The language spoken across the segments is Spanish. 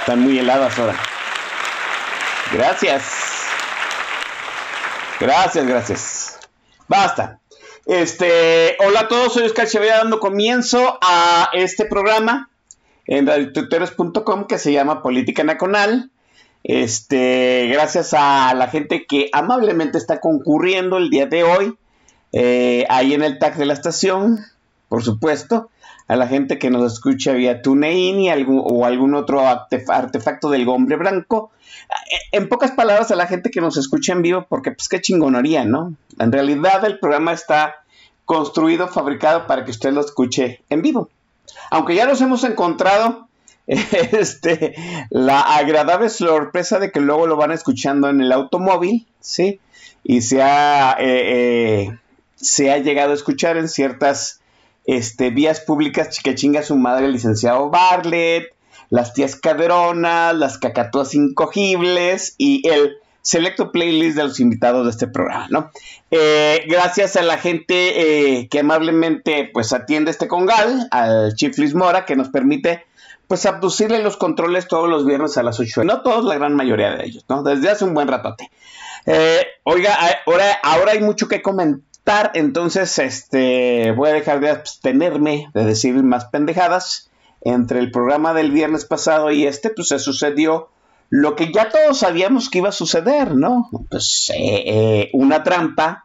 están muy heladas ahora. Gracias. Gracias, gracias. Basta. Este, hola a todos, soy Oscar Chevilla dando comienzo a este programa en radiotuteros.com que se llama Política Nacional. Este, gracias a la gente que amablemente está concurriendo el día de hoy, eh, ahí en el tag de la estación, por supuesto, a la gente que nos escucha vía TuneIn y algún, o algún otro artefacto del hombre blanco. En pocas palabras, a la gente que nos escucha en vivo, porque pues qué chingonería, ¿no? En realidad el programa está construido, fabricado para que usted lo escuche en vivo. Aunque ya nos hemos encontrado este, la agradable sorpresa de que luego lo van escuchando en el automóvil, ¿sí? Y se ha, eh, eh, se ha llegado a escuchar en ciertas este, vías públicas que chinga su madre el licenciado Bartlett, las tías caderonas, las cacatúas incogibles y el selecto playlist de los invitados de este programa, ¿no? Eh, gracias a la gente eh, que amablemente pues atiende este congal, al Chief Liz Mora, que nos permite pues abducirle los controles todos los viernes a las 8. No todos, la gran mayoría de ellos, ¿no? Desde hace un buen ratote. Eh, oiga, ahora, ahora hay mucho que comentar, entonces este, voy a dejar de abstenerme de decir más pendejadas. Entre el programa del viernes pasado y este, pues se sucedió lo que ya todos sabíamos que iba a suceder, ¿no? Pues eh, eh, una trampa,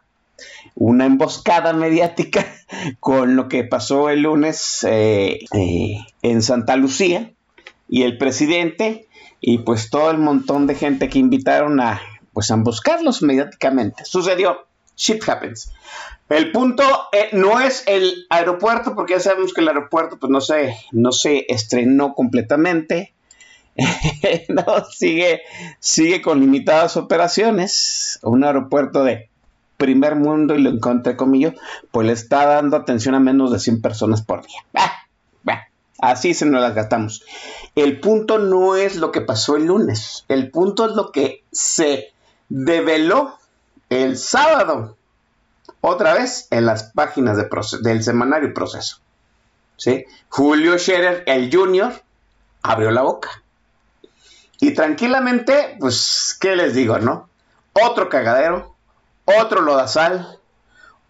una emboscada mediática con lo que pasó el lunes eh, en Santa Lucía y el presidente y pues todo el montón de gente que invitaron a pues emboscarlos mediáticamente. Sucedió, shit happens. El punto no es el aeropuerto, porque ya sabemos que el aeropuerto pues no se, no se estrenó completamente. no, sigue, sigue con limitadas operaciones. Un aeropuerto de primer mundo, y lo encontré conmigo, pues le está dando atención a menos de 100 personas por día. así se nos las gastamos. El punto no es lo que pasó el lunes. El punto es lo que se develó el sábado otra vez en las páginas de del semanario Proceso. ¿sí? Julio Scherer, el Junior, abrió la boca. Y tranquilamente, pues, ¿qué les digo, no? Otro cagadero, otro lodazal,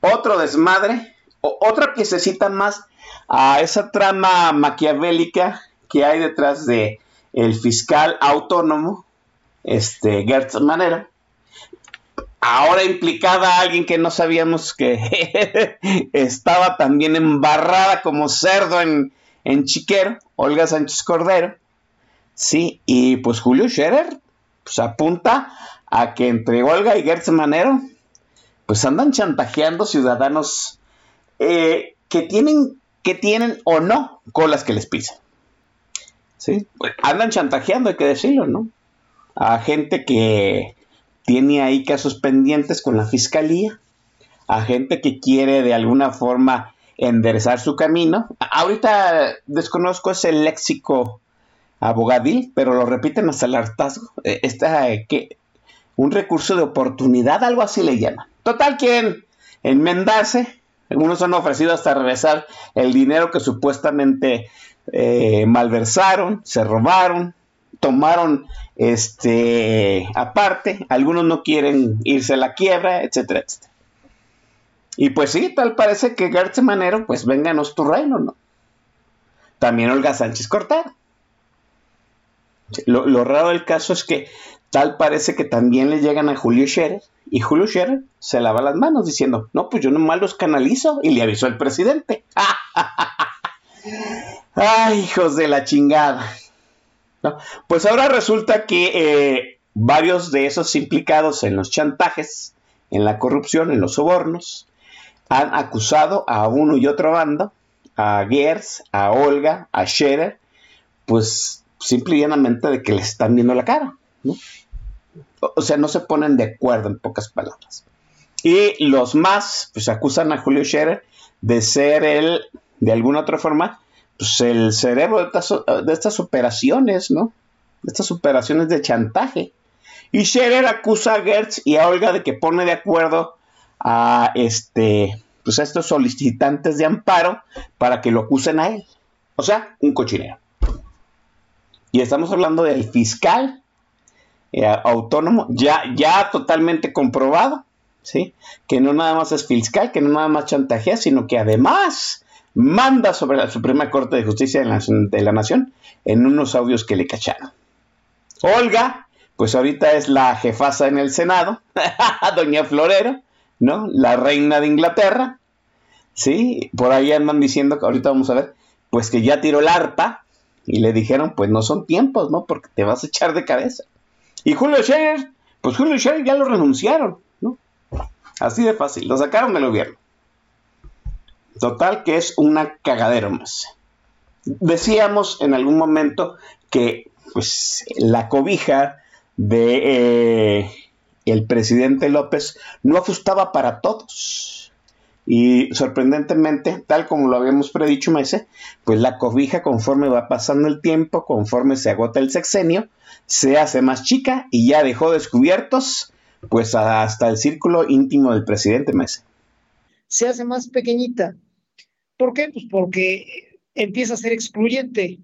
otro desmadre, o otra piececita más a esa trama maquiavélica que hay detrás de el fiscal autónomo, este Gertz Manera, ahora implicada alguien que no sabíamos que estaba también embarrada como cerdo en, en Chiquero, Olga Sánchez Cordero. Sí, y pues Julio Scherer pues apunta a que entre Olga y Gertz Manero pues andan chantajeando ciudadanos eh, que tienen que tienen o no colas que les pisan. ¿Sí? Pues, andan chantajeando, hay que decirlo, ¿no? A gente que tiene ahí casos pendientes con la fiscalía, a gente que quiere de alguna forma enderezar su camino. Ahorita desconozco ese léxico abogadil, pero lo repiten hasta el hartazgo. Eh, Está que un recurso de oportunidad, algo así le llaman. Total, quieren enmendarse. Algunos han ofrecido hasta regresar el dinero que supuestamente eh, malversaron, se robaron, tomaron este aparte, algunos no quieren irse a la quiebra, etcétera, etcétera. Y pues sí, tal parece que Gertz Manero, pues vénganos tu reino, ¿no? También Olga Sánchez Cortado. Lo, raro del caso es que tal parece que también le llegan a Julio Scherer y Julio Scherer se lava las manos diciendo, no, pues yo nomás los canalizo y le avisó al presidente. Ay, hijos de la chingada. Pues ahora resulta que eh, varios de esos implicados en los chantajes, en la corrupción, en los sobornos, han acusado a uno y otro bando, a Gers, a Olga, a Scherer, pues simple y llanamente de que les están viendo la cara. ¿no? O sea, no se ponen de acuerdo en pocas palabras. Y los más, pues acusan a Julio Scherer de ser él, de alguna otra forma, pues el cerebro de estas, operaciones, ¿no? De estas operaciones de chantaje. Y Scherer acusa a Gertz y a Olga de que pone de acuerdo a este, pues a estos solicitantes de amparo para que lo acusen a él. O sea, un cochinero. Y estamos hablando del fiscal eh, autónomo, ya, ya totalmente comprobado, ¿sí? Que no nada más es fiscal, que no nada más chantajea, sino que además manda sobre la Suprema Corte de Justicia de la, Nación en unos audios que le cacharon. Olga, pues ahorita es la jefasa en el Senado, doña Florero, ¿no? La reina de Inglaterra, ¿sí? Por ahí andan diciendo que ahorita vamos a ver, pues que ya tiró el arpa y le dijeron, pues no son tiempos, ¿no? Porque te vas a echar de cabeza. Y Julio Scherer, pues Julio Scherer ya lo renunciaron, ¿no? Así de fácil, lo sacaron del gobierno. Total que es una cagadera más. Decíamos en algún momento que pues la cobija de eh, el presidente López no ajustaba para todos. Y sorprendentemente, tal como lo habíamos predicho, Maese, pues la cobija conforme va pasando el tiempo, conforme se agota el sexenio, se hace más chica y ya dejó descubiertos pues hasta el círculo íntimo del presidente Mesa. Se hace más pequeñita. ¿Por qué? Pues porque empieza a ser excluyente.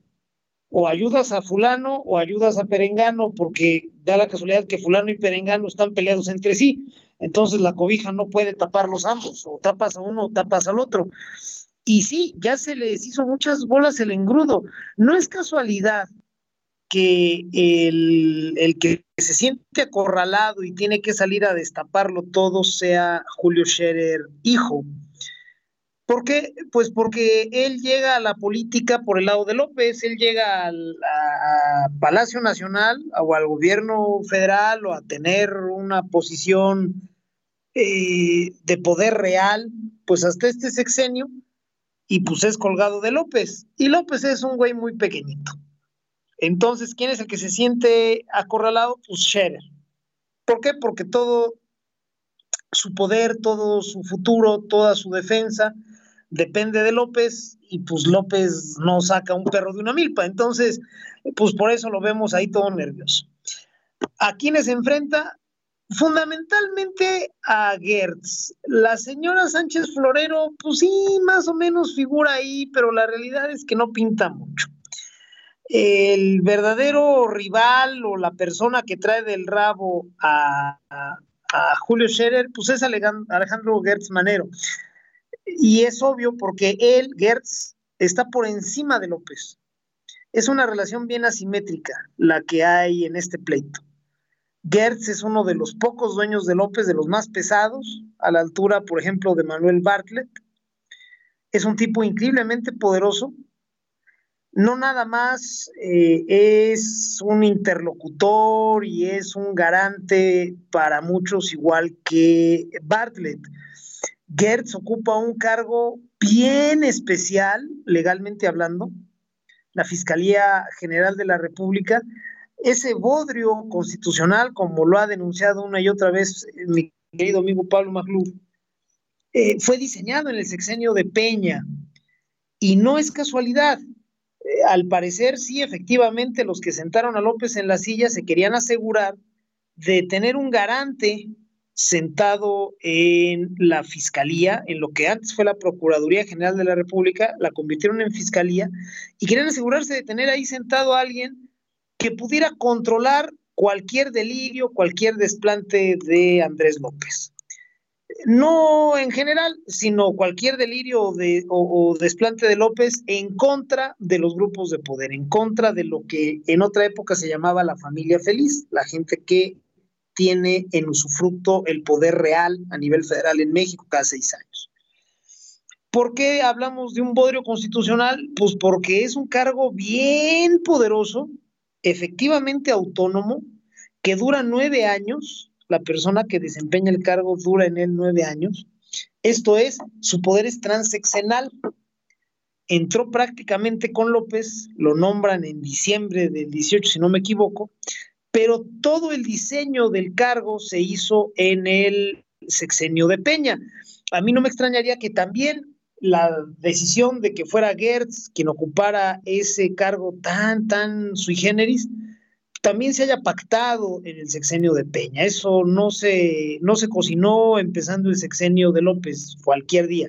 O ayudas a fulano o ayudas a perengano, porque da la casualidad que fulano y perengano están peleados entre sí. Entonces la cobija no puede taparlos ambos, o tapas a uno o tapas al otro. Y sí, ya se les hizo muchas bolas el engrudo. No es casualidad que el, el, que se siente acorralado y tiene que salir a destaparlo todo sea Julio Scherer, hijo. ¿Por qué? Pues porque él llega a la política por el lado de López, él llega al a Palacio Nacional o al gobierno federal o a tener una posición eh, de poder real, pues hasta este sexenio, y pues es colgado de López. Y López es un güey muy pequeñito. Entonces, ¿quién es el que se siente acorralado? Pues Scherer. ¿Por qué? Porque todo su poder, todo su futuro, toda su defensa depende de López y pues López no saca un perro de una milpa. Entonces, pues por eso lo vemos ahí todo nervioso. ¿A quiénes enfrenta? Fundamentalmente a Gertz. La señora Sánchez Florero, pues sí, más o menos figura ahí, pero la realidad es que no pinta mucho el verdadero rival o la persona que trae del rabo a, Julio Scherer, pues es Alejandro Gertz Manero. Y es obvio porque él, Gertz, está por encima de López. Es una relación bien asimétrica la que hay en este pleito. Gertz es uno de los pocos dueños de López, de los más pesados, a la altura, por ejemplo, de Manuel Bartlett. Es un tipo increíblemente poderoso, no nada más eh, es un interlocutor y es un garante para muchos igual que Bartlett. Gertz ocupa un cargo bien especial, legalmente hablando, la Fiscalía General de la República. Ese bodrio constitucional, como lo ha denunciado una y otra vez mi querido amigo Pablo Maglú, eh, fue diseñado en el sexenio de Peña. Y no es casualidad, eh, al parecer, sí, efectivamente, los que sentaron a López en la silla se querían asegurar de tener un garante sentado en la fiscalía, en lo que antes fue la Procuraduría General de la República, la convirtieron en fiscalía y querían asegurarse de tener ahí sentado a alguien que pudiera controlar cualquier delirio, cualquier desplante de Andrés López. no en general, sino cualquier delirio o, de, o, desplante de López en contra de los grupos de poder, en contra de lo que en otra época se llamaba la familia feliz, la gente que tiene en usufructo el poder real a nivel federal en México cada seis años. ¿Por qué hablamos de un bodrio constitucional? Pues porque es un cargo bien poderoso, efectivamente autónomo, que dura nueve años la persona que desempeña el cargo dura en él nueve años. Esto es, su poder es transeccional. Entró prácticamente con López, lo nombran en diciembre del 18, si no me equivoco, pero todo el diseño del cargo se hizo en el sexenio de Peña. A mí no me extrañaría que también la decisión de que fuera Gertz quien ocupara ese cargo tan, tan sui generis, también se haya pactado en el sexenio de Peña. Eso no se, no se cocinó empezando el sexenio de López cualquier día.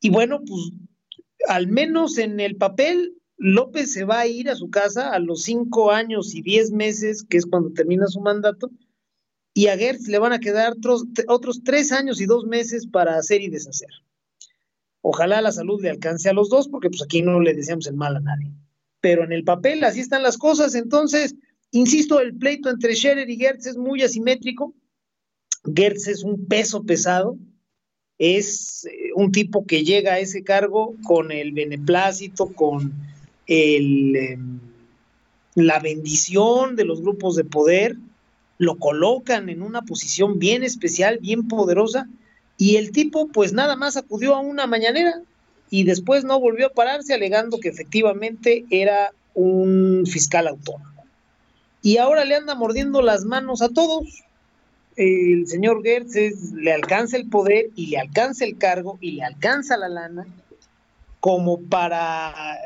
Y bueno, pues al menos en el papel, López se va a ir a su casa a los cinco años y diez meses, que es cuando termina su mandato, y a Gertz le van a quedar otros, otros tres años y dos meses para hacer y deshacer. Ojalá la salud le alcance a los dos, porque pues aquí no le deseamos el mal a nadie pero en el papel así están las cosas. Entonces, insisto, el pleito entre Scherer y Gertz es muy asimétrico. Gertz es un peso pesado, es eh, un tipo que llega a ese cargo con el beneplácito, con em, la bendición de los grupos de poder, lo colocan en una posición bien especial, bien poderosa, y el tipo pues nada más acudió a una mañanera, y después no volvió a pararse alegando que efectivamente era un fiscal autónomo. Y ahora le anda mordiendo las manos a todos. El señor Gertz le alcanza el poder y le alcanza el cargo y le alcanza la lana como para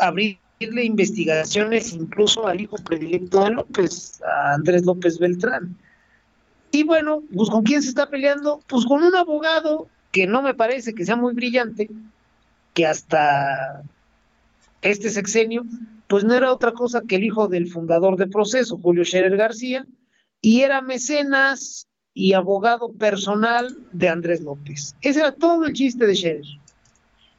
abrirle investigaciones incluso al hijo predilecto de López, a Andrés López Beltrán. Y bueno, pues con quién se está peleando? Pues con un abogado que no me parece que sea muy brillante, que hasta este sexenio, pues no era otra cosa que el hijo del fundador de proceso, Julio Scherer García, y era mecenas y abogado personal de Andrés López. Ese era todo el chiste de Scherer.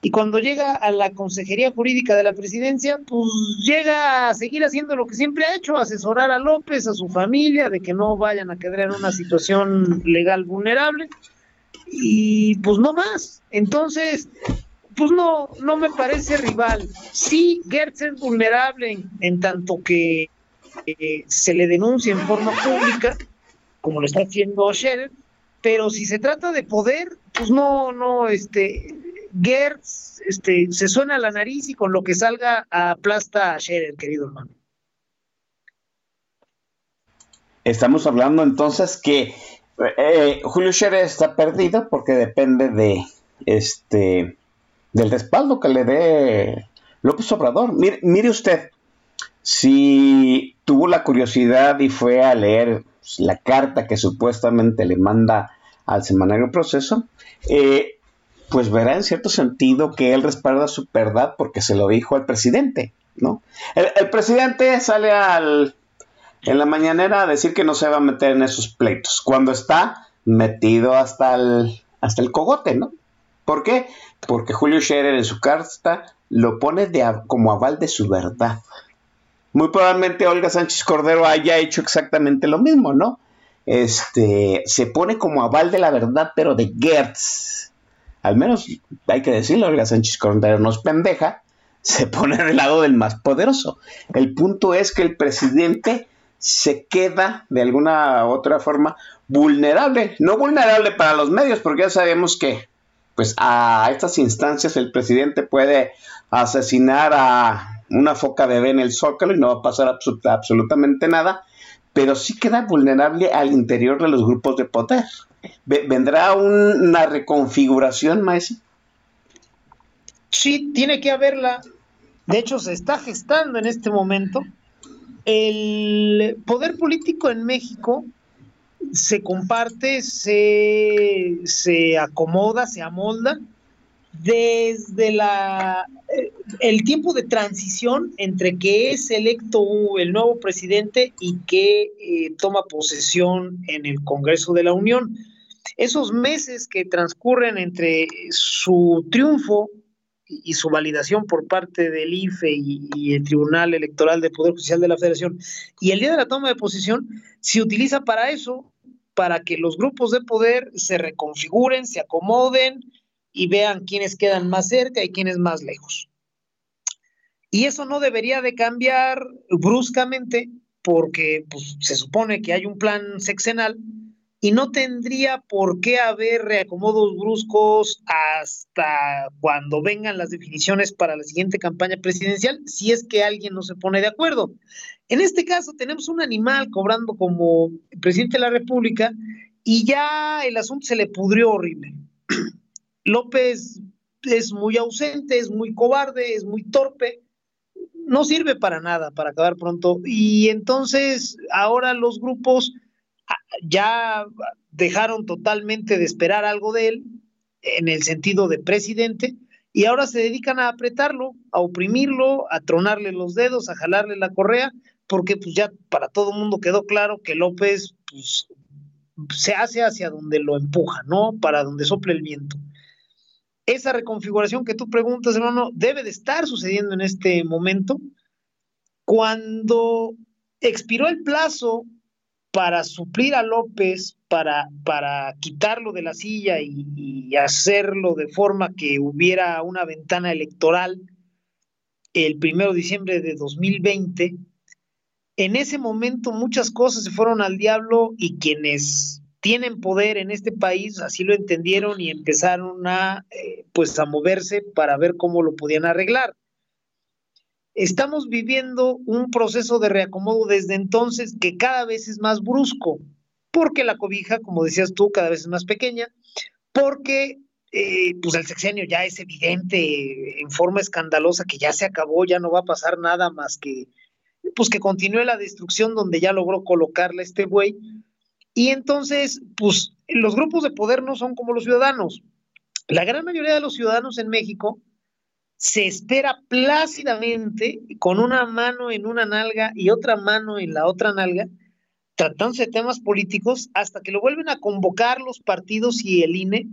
Y cuando llega a la Consejería Jurídica de la Presidencia, pues llega a seguir haciendo lo que siempre ha hecho, asesorar a López, a su familia, de que no vayan a quedar en una situación legal vulnerable. Y pues no más. Entonces, pues no, no me parece rival. Sí, Gertz es vulnerable en, tanto que eh, se le denuncia en forma pública, como lo está haciendo Scherer, pero si se trata de poder, pues no, no, este, Gertz este, se suena la nariz y con lo que salga aplasta a Scherer, querido hermano. Estamos hablando entonces que eh, Julio Scherer está perdido porque depende de este del respaldo que le dé López Obrador. Mire, usted, si tuvo la curiosidad y fue a leer la carta que supuestamente le manda al semanario proceso, eh, pues verá en cierto sentido que él respalda su verdad porque se lo dijo al presidente, ¿no? El, presidente sale al, en la mañanera a decir que no se va a meter en esos pleitos, cuando está metido hasta el, hasta el cogote, ¿no? ¿Por qué? Porque Julio Scherer en su carta lo pone como aval de su verdad. Muy probablemente Olga Sánchez Cordero haya hecho exactamente lo mismo, ¿no? Este, se pone como aval de la verdad, pero de Gertz. Al menos hay que decirlo, Olga Sánchez Cordero no es pendeja, se pone del lado del más poderoso. El punto es que el presidente se queda de alguna u otra forma vulnerable, no vulnerable para los medios, porque ya sabemos que pues a estas instancias el presidente puede asesinar a una foca bebé en el zócalo y no va a pasar absolutamente nada, pero sí queda vulnerable al interior de los grupos de poder. ¿Vendrá una reconfiguración, maestro? Sí, tiene que haberla. De hecho, se está gestando en este momento. El poder político en México se comparte, se, se acomoda, se amolda desde la eh, el tiempo de transición entre que es electo el nuevo presidente y que eh, toma posesión en el Congreso de la Unión. esos meses que transcurren entre su triunfo y su validación por parte del IFE y, el Tribunal Electoral del Poder Judicial de la Federación y el día de la toma de posición se utiliza para eso, para que los grupos de poder se reconfiguren, se acomoden y vean quiénes quedan más cerca y quiénes más lejos. Y eso no debería de cambiar bruscamente porque pues, se supone que hay un plan sexenal y no tendría por qué haber reacomodos bruscos hasta cuando vengan las definiciones para la siguiente campaña presidencial, si es que alguien no se pone de acuerdo. En este caso tenemos un animal cobrando como presidente de la República y ya el asunto se le pudrió horrible. López es muy ausente, es muy cobarde, es muy torpe, no sirve para nada para acabar pronto. Y entonces ahora los grupos ya dejaron totalmente de esperar algo de él en el sentido de presidente y ahora se dedican a apretarlo, a oprimirlo, a tronarle los dedos, a jalarle la correa, porque pues ya para todo el mundo quedó claro que López pues, se hace hacia donde lo empuja, ¿no? Para donde sople el viento. Esa reconfiguración que tú preguntas, hermano, debe de estar sucediendo en este momento. Cuando expiró el plazo para suplir a López, para, para quitarlo de la silla y, hacerlo de forma que hubiera una ventana electoral el primero de diciembre de 2020, en ese momento muchas cosas se fueron al diablo y quienes tienen poder en este país así lo entendieron y empezaron a eh, pues a moverse para ver cómo lo podían arreglar. Estamos viviendo un proceso de reacomodo desde entonces que cada vez es más brusco, porque la cobija, como decías tú, cada vez es más pequeña, porque eh, pues el sexenio ya es evidente en forma escandalosa que ya se acabó, ya no va a pasar nada más que pues que continúe la destrucción donde ya logró colocarle este güey. Y entonces, pues los grupos de poder no son como los ciudadanos. La gran mayoría de los ciudadanos en México se espera plácidamente con una mano en una nalga y otra mano en la otra nalga, tratándose de temas políticos, hasta que lo vuelven a convocar los partidos y el INE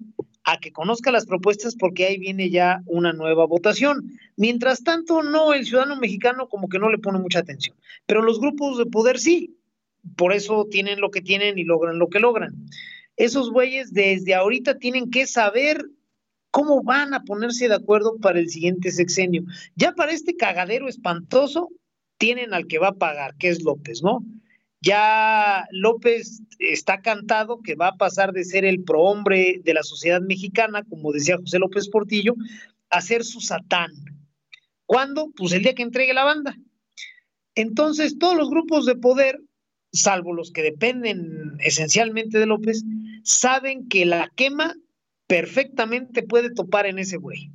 a que conozca las propuestas porque ahí viene ya una nueva votación. Mientras tanto, no, el ciudadano mexicano como que no le pone mucha atención, pero los grupos de poder sí, por eso tienen lo que tienen y logran lo que logran. Esos güeyes desde ahorita tienen que saber ¿Cómo van a ponerse de acuerdo para el siguiente sexenio? Ya para este cagadero espantoso tienen al que va a pagar, que es López, ¿no? Ya López está cantado que va a pasar de ser el prohombre de la sociedad mexicana, como decía José López Portillo, a ser su satán. ¿Cuándo? Pues el día que entregue la banda. Entonces, todos los grupos de poder, salvo los que dependen esencialmente de López, saben que la quema perfectamente puede topar en ese güey.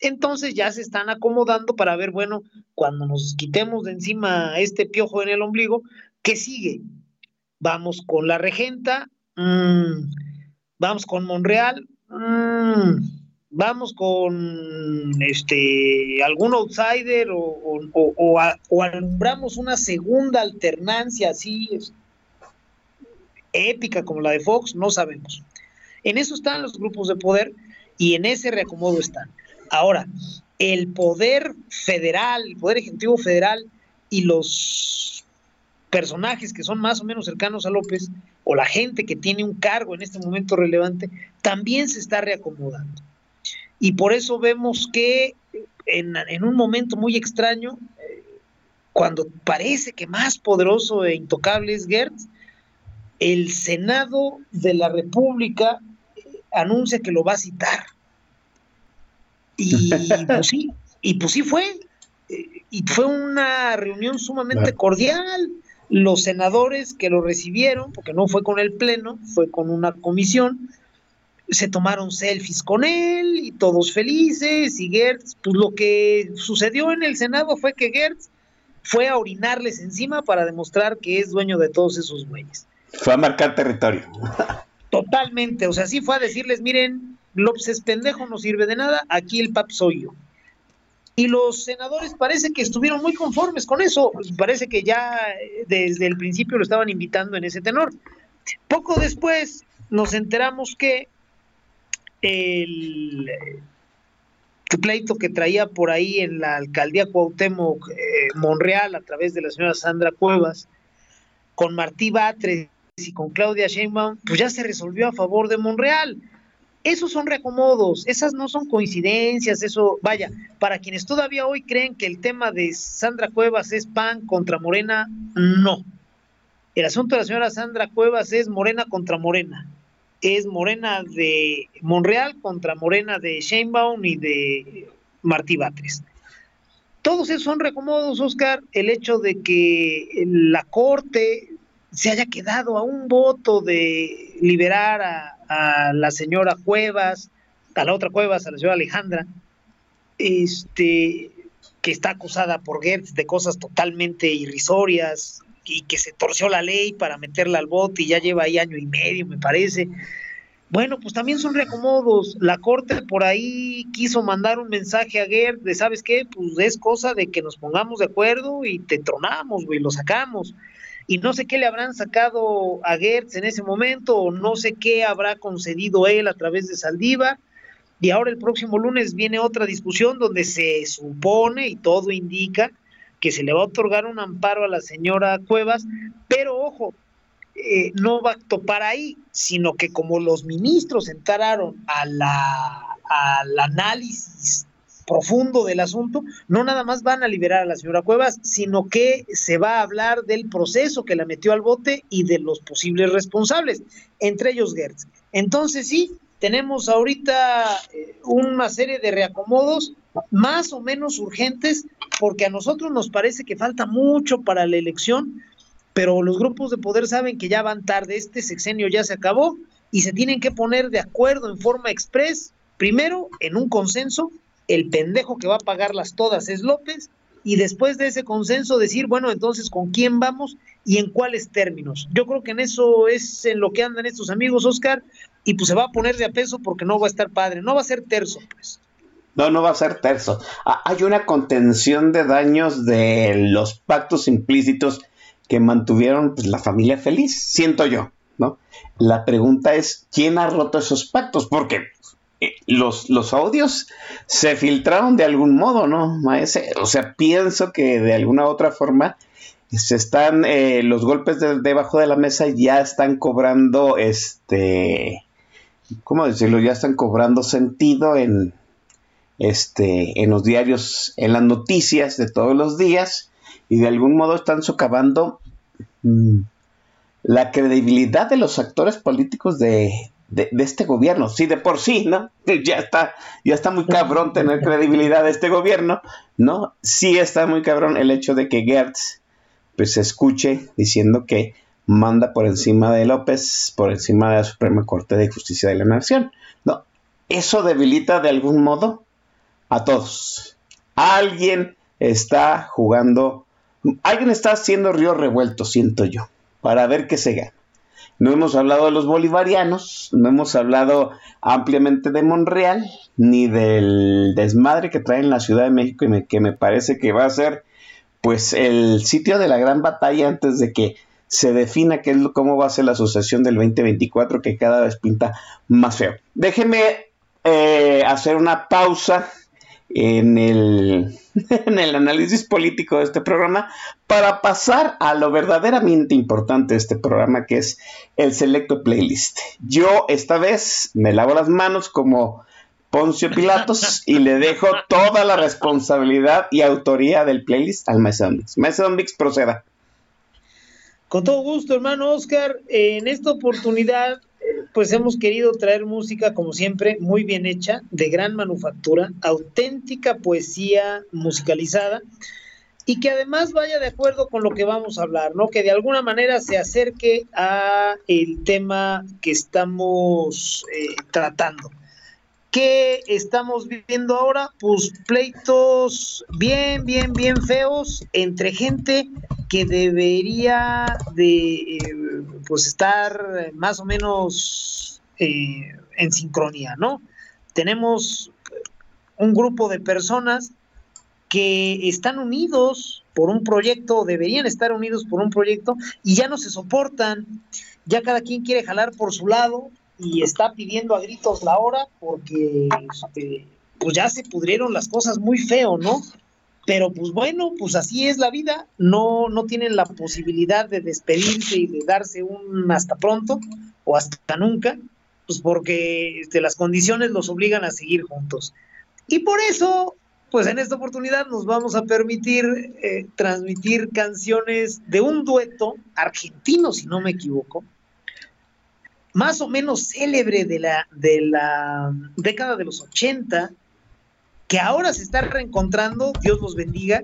Entonces ya se están acomodando para ver, bueno, cuando nos quitemos de encima este piojo en el ombligo, ¿qué sigue? Vamos con la regenta, mm, vamos con Monreal, mm, vamos con este algún outsider o, alumbramos una segunda alternancia así épica como la de Fox, no sabemos. En eso están los grupos de poder y en ese reacomodo están. Ahora, el poder federal, el poder ejecutivo federal y los personajes que son más o menos cercanos a López o la gente que tiene un cargo en este momento relevante, también se está reacomodando. Y por eso vemos que en, un momento muy extraño, eh, cuando parece que más poderoso e intocable es Gertz, el Senado de la República anuncia que lo va a citar. Y pues sí, y pues sí fue. Y fue una reunión sumamente cordial. Los senadores que lo recibieron, porque no fue con el Pleno, fue con una comisión, se tomaron selfies con él y todos felices. Y Gertz, pues lo que sucedió en el Senado fue que Gertz fue a orinarles encima para demostrar que es dueño de todos esos güeyes. Fue a marcar territorio. Totalmente, o sea, sí fue a decirles, miren, López es pendejo, no sirve de nada, aquí el pap soy yo. Y los senadores parece que estuvieron muy conformes con eso, parece que ya eh, desde el principio lo estaban invitando en ese tenor. Poco después, nos enteramos que el, pleito que traía por ahí en la alcaldía Cuauhtémoc eh, Monreal a través de la señora Sandra Cuevas con Martí Batres y con Claudia Sheinbaum, pues ya se resolvió a favor de Monreal. Esos son reacomodos, esas no son coincidencias, eso, vaya, para quienes todavía hoy creen que el tema de Sandra Cuevas es PAN contra Morena, no. El asunto de la señora Sandra Cuevas es Morena contra Morena. Es Morena de Monreal contra Morena de Sheinbaum y de Martí Batres. Todos esos son reacomodos, Oscar. El hecho de que la Corte se haya quedado a un voto de liberar a, la señora Cuevas, a la otra Cuevas, a la señora Alejandra, este, que está acusada por Gertz de cosas totalmente irrisorias y que se torció la ley para meterla al voto y ya lleva ahí año y medio, me parece. Bueno, pues también son reacomodos. La Corte por ahí quiso mandar un mensaje a Gert de, ¿sabes qué? Pues es cosa de que nos pongamos de acuerdo y te tronamos, güey, lo sacamos y no sé qué le habrán sacado a Gertz en ese momento, o no sé qué habrá concedido él a través de Saldívar. Y ahora el próximo lunes viene otra discusión donde se supone y todo indica que se le va a otorgar un amparo a la señora Cuevas, pero ojo, eh, no va a topar ahí, sino que como los ministros entraron a la, al análisis profundo del asunto, no nada más van a liberar a la señora Cuevas, sino que se va a hablar del proceso que la metió al bote y de los posibles responsables, entre ellos Gertz. Entonces sí, tenemos ahorita eh, una serie de reacomodos más o menos urgentes, porque a nosotros nos parece que falta mucho para la elección, pero los grupos de poder saben que ya van tarde, este sexenio ya se acabó y se tienen que poner de acuerdo en forma express, primero en un consenso el pendejo que va a pagarlas todas es López, y después de ese consenso decir, bueno, entonces con quién vamos y en cuáles términos. Yo creo que en eso es en lo que andan estos amigos, Oscar, y pues se va a poner de a peso porque no va a estar padre, no va a ser terzo, pues. No, no va a ser terzo. Ah, hay una contención de daños de los pactos implícitos que mantuvieron pues, la familia feliz, siento yo, ¿no? La pregunta es, ¿quién ha roto esos pactos? Porque eh, los, los audios se filtraron de algún modo, ¿no? O sea, pienso que de alguna otra forma se están, eh, los golpes debajo de la mesa ya están cobrando, este, ¿cómo decirlo? Ya están cobrando sentido en, este, en los diarios, en las noticias de todos los días y de algún modo están socavando mm, la credibilidad de los actores políticos de, de, este gobierno. Sí, de por sí, ¿no? Ya está, ya está muy cabrón tener credibilidad de este gobierno, ¿no? Sí está muy cabrón el hecho de que Gertz pues se escuche diciendo que manda por encima de López, por encima de la Suprema Corte de Justicia de la Nación. No, eso debilita de algún modo a todos. Alguien está jugando, alguien está haciendo río revuelto, siento yo, para ver qué se gana. No hemos hablado de los bolivarianos, no hemos hablado ampliamente de Monreal, ni del desmadre que trae en la Ciudad de México y que me parece que va a ser pues el sitio de la gran batalla antes de que se defina qué es cómo va a ser la asociación del 2024 que cada vez pinta más feo. Déjeme eh, hacer una pausa en el, en el análisis político de este programa para pasar a lo verdaderamente importante de este programa que es el selecto playlist. Yo esta vez me lavo las manos como Poncio Pilatos y le dejo toda la responsabilidad y autoría del playlist al Maestro. Maestro Mix, proceda. Con todo gusto, hermano Oscar. En esta oportunidad pues hemos querido traer música, como siempre, muy bien hecha, de gran manufactura, auténtica poesía musicalizada y que además vaya de acuerdo con lo que vamos a hablar, ¿no? Que de alguna manera se acerque a el tema que estamos eh, tratando. ¿Qué estamos viendo ahora? Pues pleitos bien, bien, bien feos entre gente que debería de eh, pues estar más o menos eh, en sincronía, ¿no? Tenemos un grupo de personas que están unidos por un proyecto, deberían estar unidos por un proyecto y ya no se soportan, ya cada quien quiere jalar por su lado y está pidiendo a gritos la hora porque este, pues ya se pudrieron las cosas muy feo, ¿no? Pero pues bueno, pues así es la vida, no, no tienen la posibilidad de despedirse y de darse un hasta pronto o hasta nunca, pues porque este, las condiciones los obligan a seguir juntos. Y por eso, pues en esta oportunidad nos vamos a permitir eh, transmitir canciones de un dueto argentino, si no me equivoco, más o menos célebre de la, de la década de los 80, que ahora se está reencontrando, Dios los bendiga,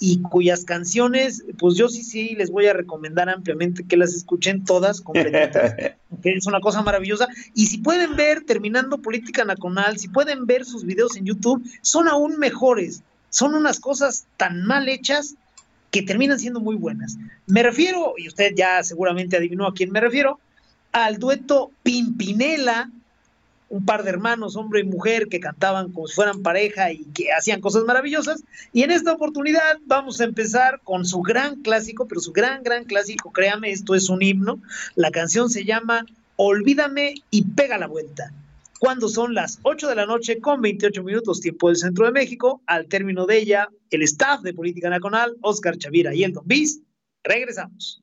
y cuyas canciones, pues yo sí, sí les voy a recomendar ampliamente que las escuchen todas completas, que es una cosa maravillosa. Y si pueden ver, terminando Política Nacional, si pueden ver sus videos en YouTube, son aún mejores. Son unas cosas tan mal hechas que terminan siendo muy buenas. Me refiero, y usted ya seguramente adivinó a quién me refiero, al dueto Pimpinela, un par de hermanos, hombre y mujer, que cantaban como si fueran pareja y que hacían cosas maravillosas. Y en esta oportunidad vamos a empezar con su gran clásico, pero su gran, gran clásico, créame, esto es un himno. La canción se llama Olvídame y pega la vuelta. Cuando son las 8 de la noche con 28 minutos tiempo del centro de México, al término de ella, el staff de Política Nacional, Oscar Chavira y el Don Bis, regresamos.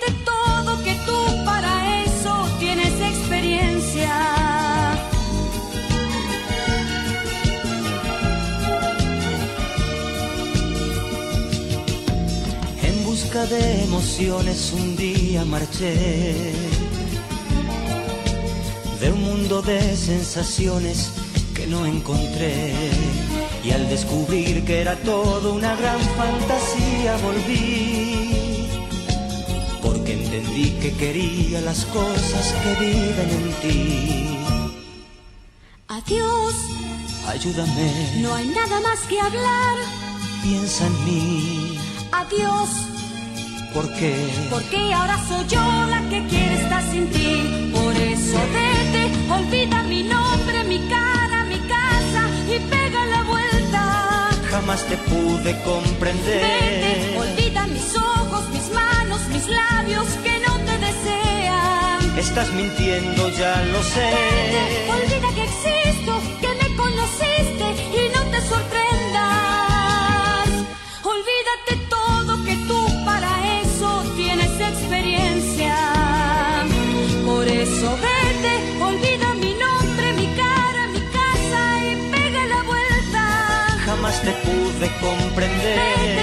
Olvídate todo que tú para eso tienes experiencia. En busca de emociones un día marché. De un mundo de sensaciones que no encontré. Y al descubrir que era todo una gran fantasía volví. Entendí que quería las cosas que viven en ti. Adiós, Ayúdame, no hay nada más que hablar. piensa en mí. Adiós, ¿Por qué? porque ahora soy yo la que quiere estar sin ti. Por eso vete, olvida mi nombre, mi cara, mi casa y pega la vuelta. Jamás te pude comprender. Vete, olvida mis ojos, mis manos, mis labios que no te desean. Estás mintiendo, ya lo sé. Olvida que existo, que me conociste y no te sorprendas. Olvídate todo que tú para eso tienes experiencia. Por eso vete, olvida mi nombre, mi cara, mi casa y pega la vuelta. Jamás te pude comprender. Vete,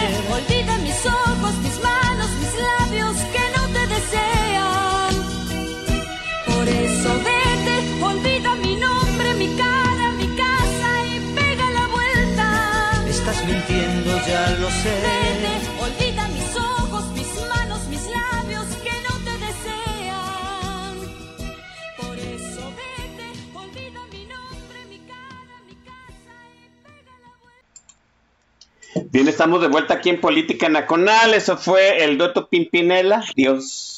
Vete, olvida mi nombre, mi cara, mi casa y pega la vuelta. Estás mintiendo, ya lo sé. Vete, olvida mis ojos, mis manos, mis labios que no te desean. Por eso vete, olvida mi nombre, mi cara, mi casa y pega la vuelta. Bien, estamos de vuelta aquí en Política Nacional. Eso fue el dueto Pimpinela, Dios.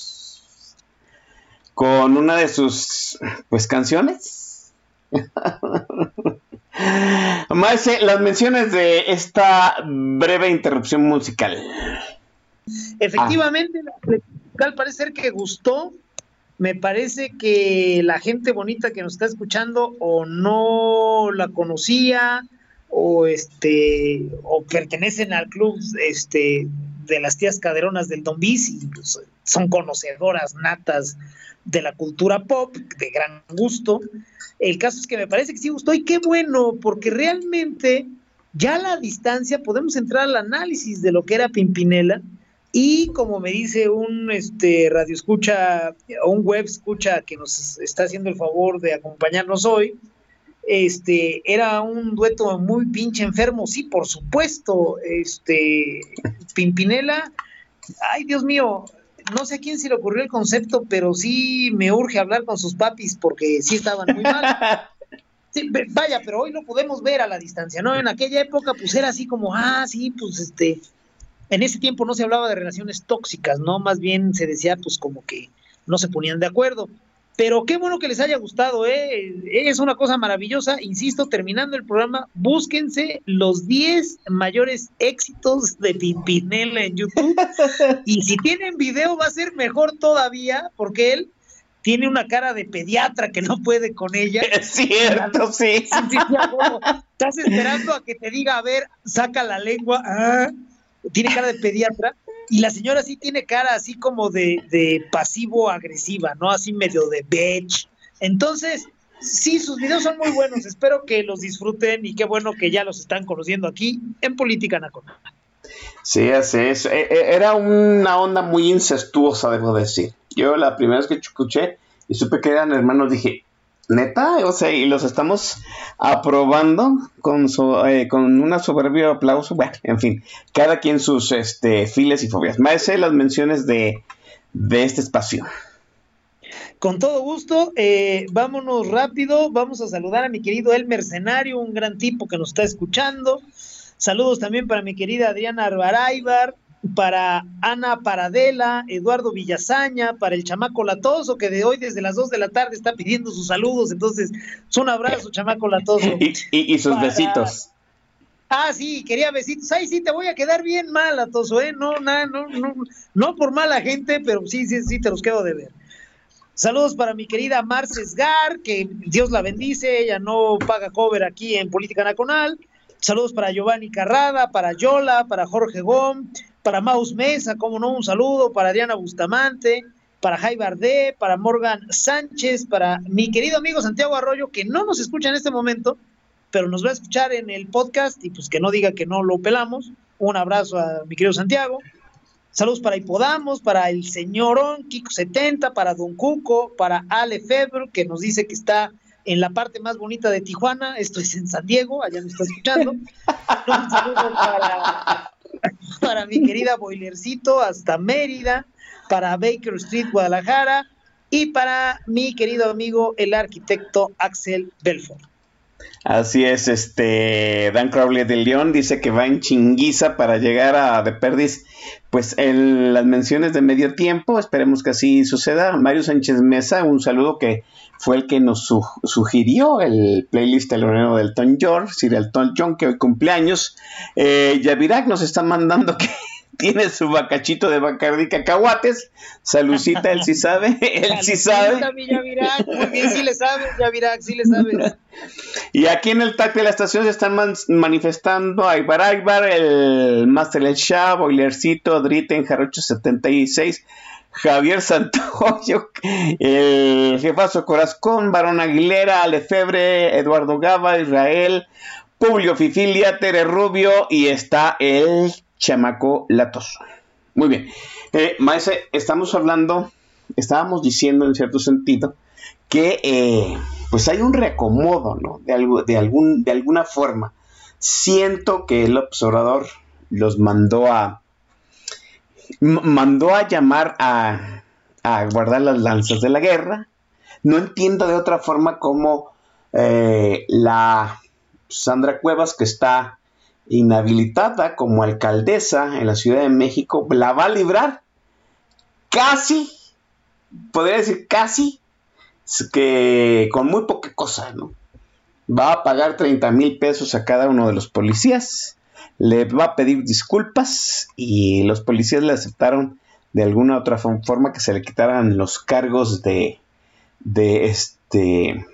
Con una de sus, pues, canciones. Maese, las menciones de esta breve interrupción musical. Efectivamente, la musical parece ser que gustó me parece que la gente bonita que nos está escuchando o no la conocía o este o pertenecen al club este de las tías caderonas del Don Bis y pues, son conocedoras natas de la cultura pop de gran gusto. El caso es que me parece que sí gustó y qué bueno, porque realmente ya a la distancia podemos entrar al análisis de lo que era Pimpinela y como me dice un este radio escucha o un web escucha que nos está haciendo el favor de acompañarnos hoy, este era un dueto muy pinche enfermo, sí, por supuesto, este Pimpinela, ay Dios mío, no sé a quién se le ocurrió el concepto, pero sí me urge hablar con sus papis porque sí estaban muy mal. vaya, pero hoy lo podemos ver a la distancia, ¿no? En aquella época, pues era así como, ah, sí, pues este, en ese tiempo no se hablaba de relaciones tóxicas, ¿no? Más bien se decía, pues como que no se ponían de acuerdo. Pero qué bueno que les haya gustado, ¿eh? Es una cosa maravillosa. Insisto, terminando el programa, búsquense los 10 mayores éxitos de Pimpinela en YouTube. y si tienen video, va a ser mejor todavía, porque él tiene una cara de pediatra que no puede con ella. Es cierto, sí. Estás esperando a que te diga, a ver, saca la lengua. Ah, tiene cara de pediatra. Y la señora sí tiene cara así como de, de pasivo-agresiva, ¿no? Así medio de bitch. Entonces, sí, sus videos son muy buenos. Espero que los disfruten y qué bueno que ya los están conociendo aquí en Política Nacional. Sí, así es. E, e, era una onda muy incestuosa, debo decir. Yo la primera vez que escuché y supe que eran hermanos, dije, neta, o sea, y los estamos aprobando con su, eh, con una soberbio aplauso. Bueno, en fin, cada quien sus este, files y fobias. Más las menciones de, de este espacio. Con todo gusto, eh, vámonos rápido, vamos a saludar a mi querido El Mercenario, un gran tipo que nos está escuchando. Saludos también para mi querida Adriana Arbaraibar, para Ana Paradela, Eduardo Villazaña, para el chamaco Latoso, que de hoy desde las 2 de la tarde está pidiendo sus saludos. Entonces, un abrazo, chamaco Latoso. y, sus besitos. Ah, sí, quería besitos. Ay, sí, te voy a quedar bien mal, Latoso, ¿eh? No, no, no, no, no por mala gente, pero sí, sí, sí, te los quedo de ver. Saludos para mi querida Marces Gar, que Dios la bendice, ella no paga cover aquí en Política Nacional. Saludos para Giovanni Carrada, para Yola, para Jorge Gom, para Maus Mesa, como no, un saludo, para Diana Bustamante, para Jai Bardé, para Morgan Sánchez, para mi querido amigo Santiago Arroyo, que no nos escucha en este momento, pero nos va a escuchar en el podcast y pues que no diga que no lo pelamos. Un abrazo a mi querido Santiago. Saludos para Hipodamos, para el señorón Kiko70, para Don Cuco, para Ale Febre, que nos dice que está en la parte más bonita de Tijuana. Esto es en San Diego, allá nos está escuchando. Un saludo para para mi querida Boilercito hasta Mérida, para Baker Street, Guadalajara, y para mi querido amigo el arquitecto Axel Belfort. Así es, este Dan Crowley de León dice que va en chinguiza para llegar a De Perdis, pues en las menciones de medio tiempo, esperemos que así suceda. Mario Sánchez Mesa, un saludo que fue el que nos sugirió el playlist del del Ton George, Sir Elton John, que hoy cumpleaños. Eh, Yavirak nos está mandando que tiene su bacachito de Bacardi cacahuates. Salucita, él sí sabe, él sí sabe. Muy bien, sí le sabe, Yavirak, sí le sabe. Y aquí en el TAC de la estación se están manifestando Aybar Aybar, el Master El Shah, Boilercito, Dritten, Jarocho 76, Javier Santoyo, el jefazo Corazón, Barón Aguilera, Alefebre, Eduardo Gaba, Israel, Publio Fifilia, Tere Rubio y está el chamaco latoso. Muy bien. Eh, Maese, estamos hablando, estábamos diciendo en cierto sentido que eh, pues hay un reacomodo, ¿no? De, algo, de, algún, de alguna forma. Siento que el observador los mandó a, mandó a llamar a, guardar las lanzas de la guerra. No entiendo de otra forma cómo eh, la Sandra Cuevas, que está inhabilitada como alcaldesa en la Ciudad de México, la va a librar casi, podría decir casi, que con muy poca cosa, ¿no? Va a pagar 30 mil pesos a cada uno de los policías, le va a pedir disculpas y los policías le aceptaron de alguna otra forma que se le quitaran los cargos de, de este,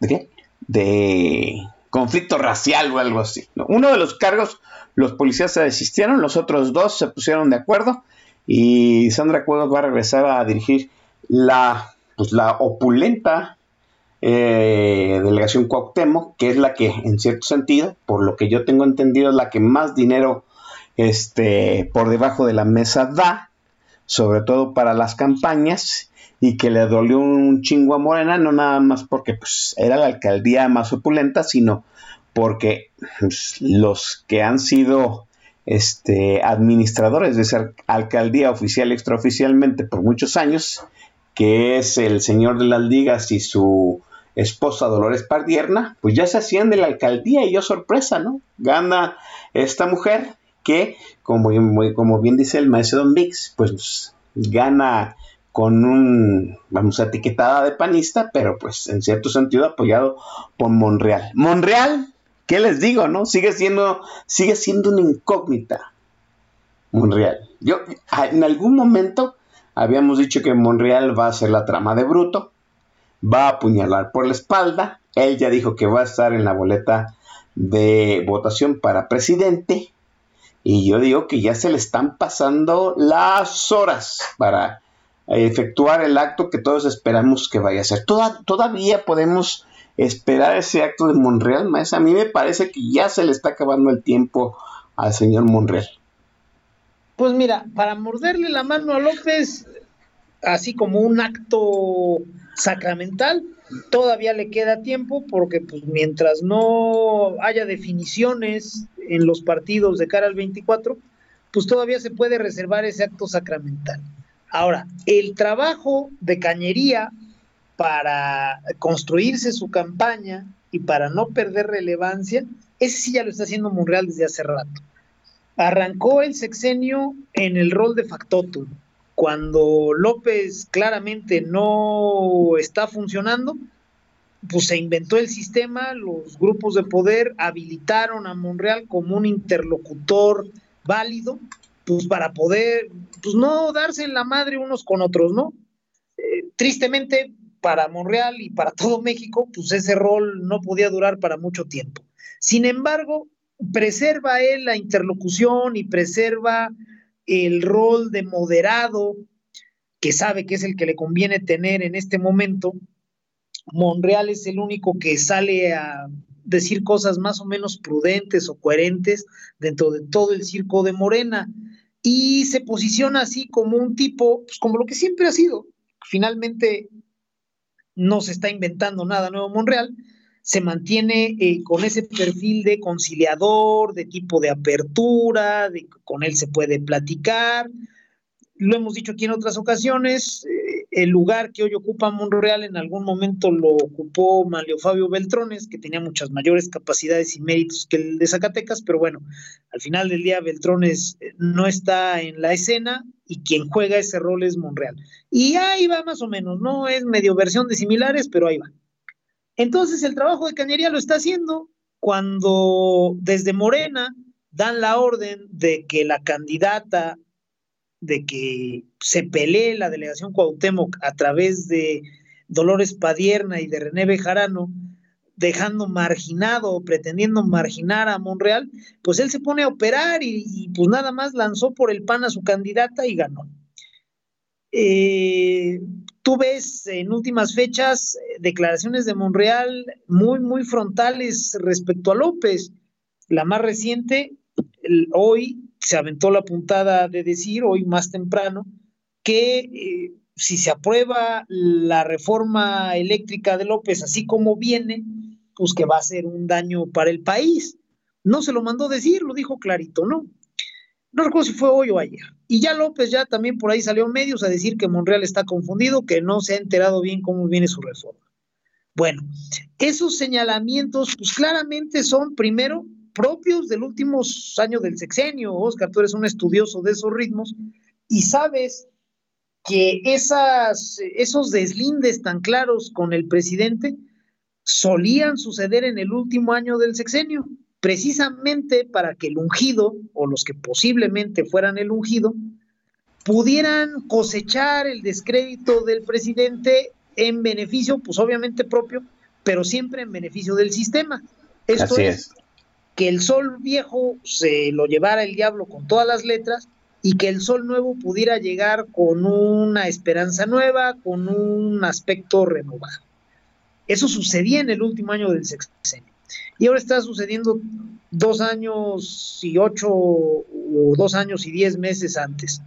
¿de qué? De conflicto racial o algo así. Uno de los cargos, los policías se desistieron, los otros dos se pusieron de acuerdo y Sandra Cuevas va a regresar a dirigir la, pues, la opulenta eh, delegación Cuauhtémoc, que es la que, en cierto sentido, por lo que yo tengo entendido, es la que más dinero este, por debajo de la mesa da, sobre todo para las campañas, y que le dolió un chingo a Morena, no nada más porque pues, era la alcaldía más opulenta, sino porque pues, los que han sido este, administradores de esa alcaldía oficial y extraoficialmente por muchos años, que es el señor de las ligas y su esposa Dolores Pardierna, pues ya se hacían de la alcaldía y yo sorpresa, ¿no? Gana esta mujer que, como, como bien dice el maestro Don Vix, pues gana con un, vamos etiquetada de panista, pero pues en cierto sentido apoyado por Monreal. Monreal, ¿qué les digo, no? Sigue siendo, sigue siendo una incógnita. Monreal. Yo, en algún momento habíamos dicho que Monreal va a ser la trama de Bruto, va a apuñalar por la espalda. Él ya dijo que va a estar en la boleta de votación para presidente. Y yo digo que ya se le están pasando las horas para efectuar el acto que todos esperamos que vaya a ser. todavía podemos esperar ese acto de Monreal, A mí me parece que ya se le está acabando el tiempo al señor Monreal. Pues mira, para morderle la mano a López, así como un acto sacramental, todavía le queda tiempo porque pues mientras no haya definiciones en los partidos de cara al 24, pues todavía se puede reservar ese acto sacramental. Ahora, el trabajo de cañería para construirse su campaña y para no perder relevancia, ese sí ya lo está haciendo Monreal desde hace rato. Arrancó el sexenio en el rol de factotum, cuando López claramente no está funcionando, pues se inventó el sistema, los grupos de poder habilitaron a Monreal como un interlocutor válido, pues para poder, pues no darse la madre unos con otros, ¿no? Eh, tristemente para Monreal y para todo México, pues ese rol no podía durar para mucho tiempo. Sin embargo, preserva él la interlocución y preserva el rol de moderado que sabe que es el que le conviene tener en este momento. Monreal es el único que sale a decir cosas más o menos prudentes o coherentes dentro de todo el circo de Morena y se posiciona así como un tipo, pues como lo que siempre ha sido. Finalmente no se está inventando nada nuevo Monreal, se mantiene eh, con ese perfil de conciliador, de tipo de apertura, con él se puede platicar. Lo hemos dicho aquí en otras ocasiones, eh, el lugar que hoy ocupa Monreal en algún momento lo ocupó Manlio Fabio Beltrones, que tenía muchas mayores capacidades y méritos que el de Zacatecas, pero bueno, al final del día Beltrones eh, no está en la escena y quien juega ese rol es Monreal. Y ahí va más o menos, no es medio versión de similares, pero ahí va. Entonces el trabajo de cañería lo está haciendo cuando desde Morena dan la orden de que la candidata, de que se pelee la delegación Cuauhtémoc a través de Dolores Padierna y de René Bejarano, dejando marginado o pretendiendo marginar a Monreal, pues él se pone a operar y, y, pues nada más lanzó por el pan a su candidata y ganó. Eh, tú ves en últimas fechas eh, declaraciones de Monreal muy, muy frontales respecto a López. La más reciente, hoy se aventó la puntada de decir, hoy más temprano, que eh, si se aprueba la reforma eléctrica de López así como viene, pues que va a ser un daño para el país. No se lo mandó decir, lo dijo clarito, ¿no? No recuerdo si fue hoy o ayer. Y ya López ya también por ahí salió medios a decir que Monreal está confundido, que no se ha enterado bien cómo viene su reforma. Bueno, esos señalamientos pues claramente son primero propios del últimos años del sexenio. Oscar, tú eres un estudioso de esos ritmos y sabes que esas, esos deslindes tan claros con el presidente solían suceder en el último año del sexenio precisamente para que el ungido, o los que posiblemente fueran el ungido, pudieran cosechar el descrédito del presidente en beneficio, pues obviamente propio, pero siempre en beneficio del sistema. Esto Así es, es. que el sol viejo se lo llevara el diablo con todas las letras y que el sol nuevo pudiera llegar con una esperanza nueva, con un aspecto renovado. Eso sucedía en el último año del sexenio. Y ahora está sucediendo dos años y ocho o dos años y diez meses antes,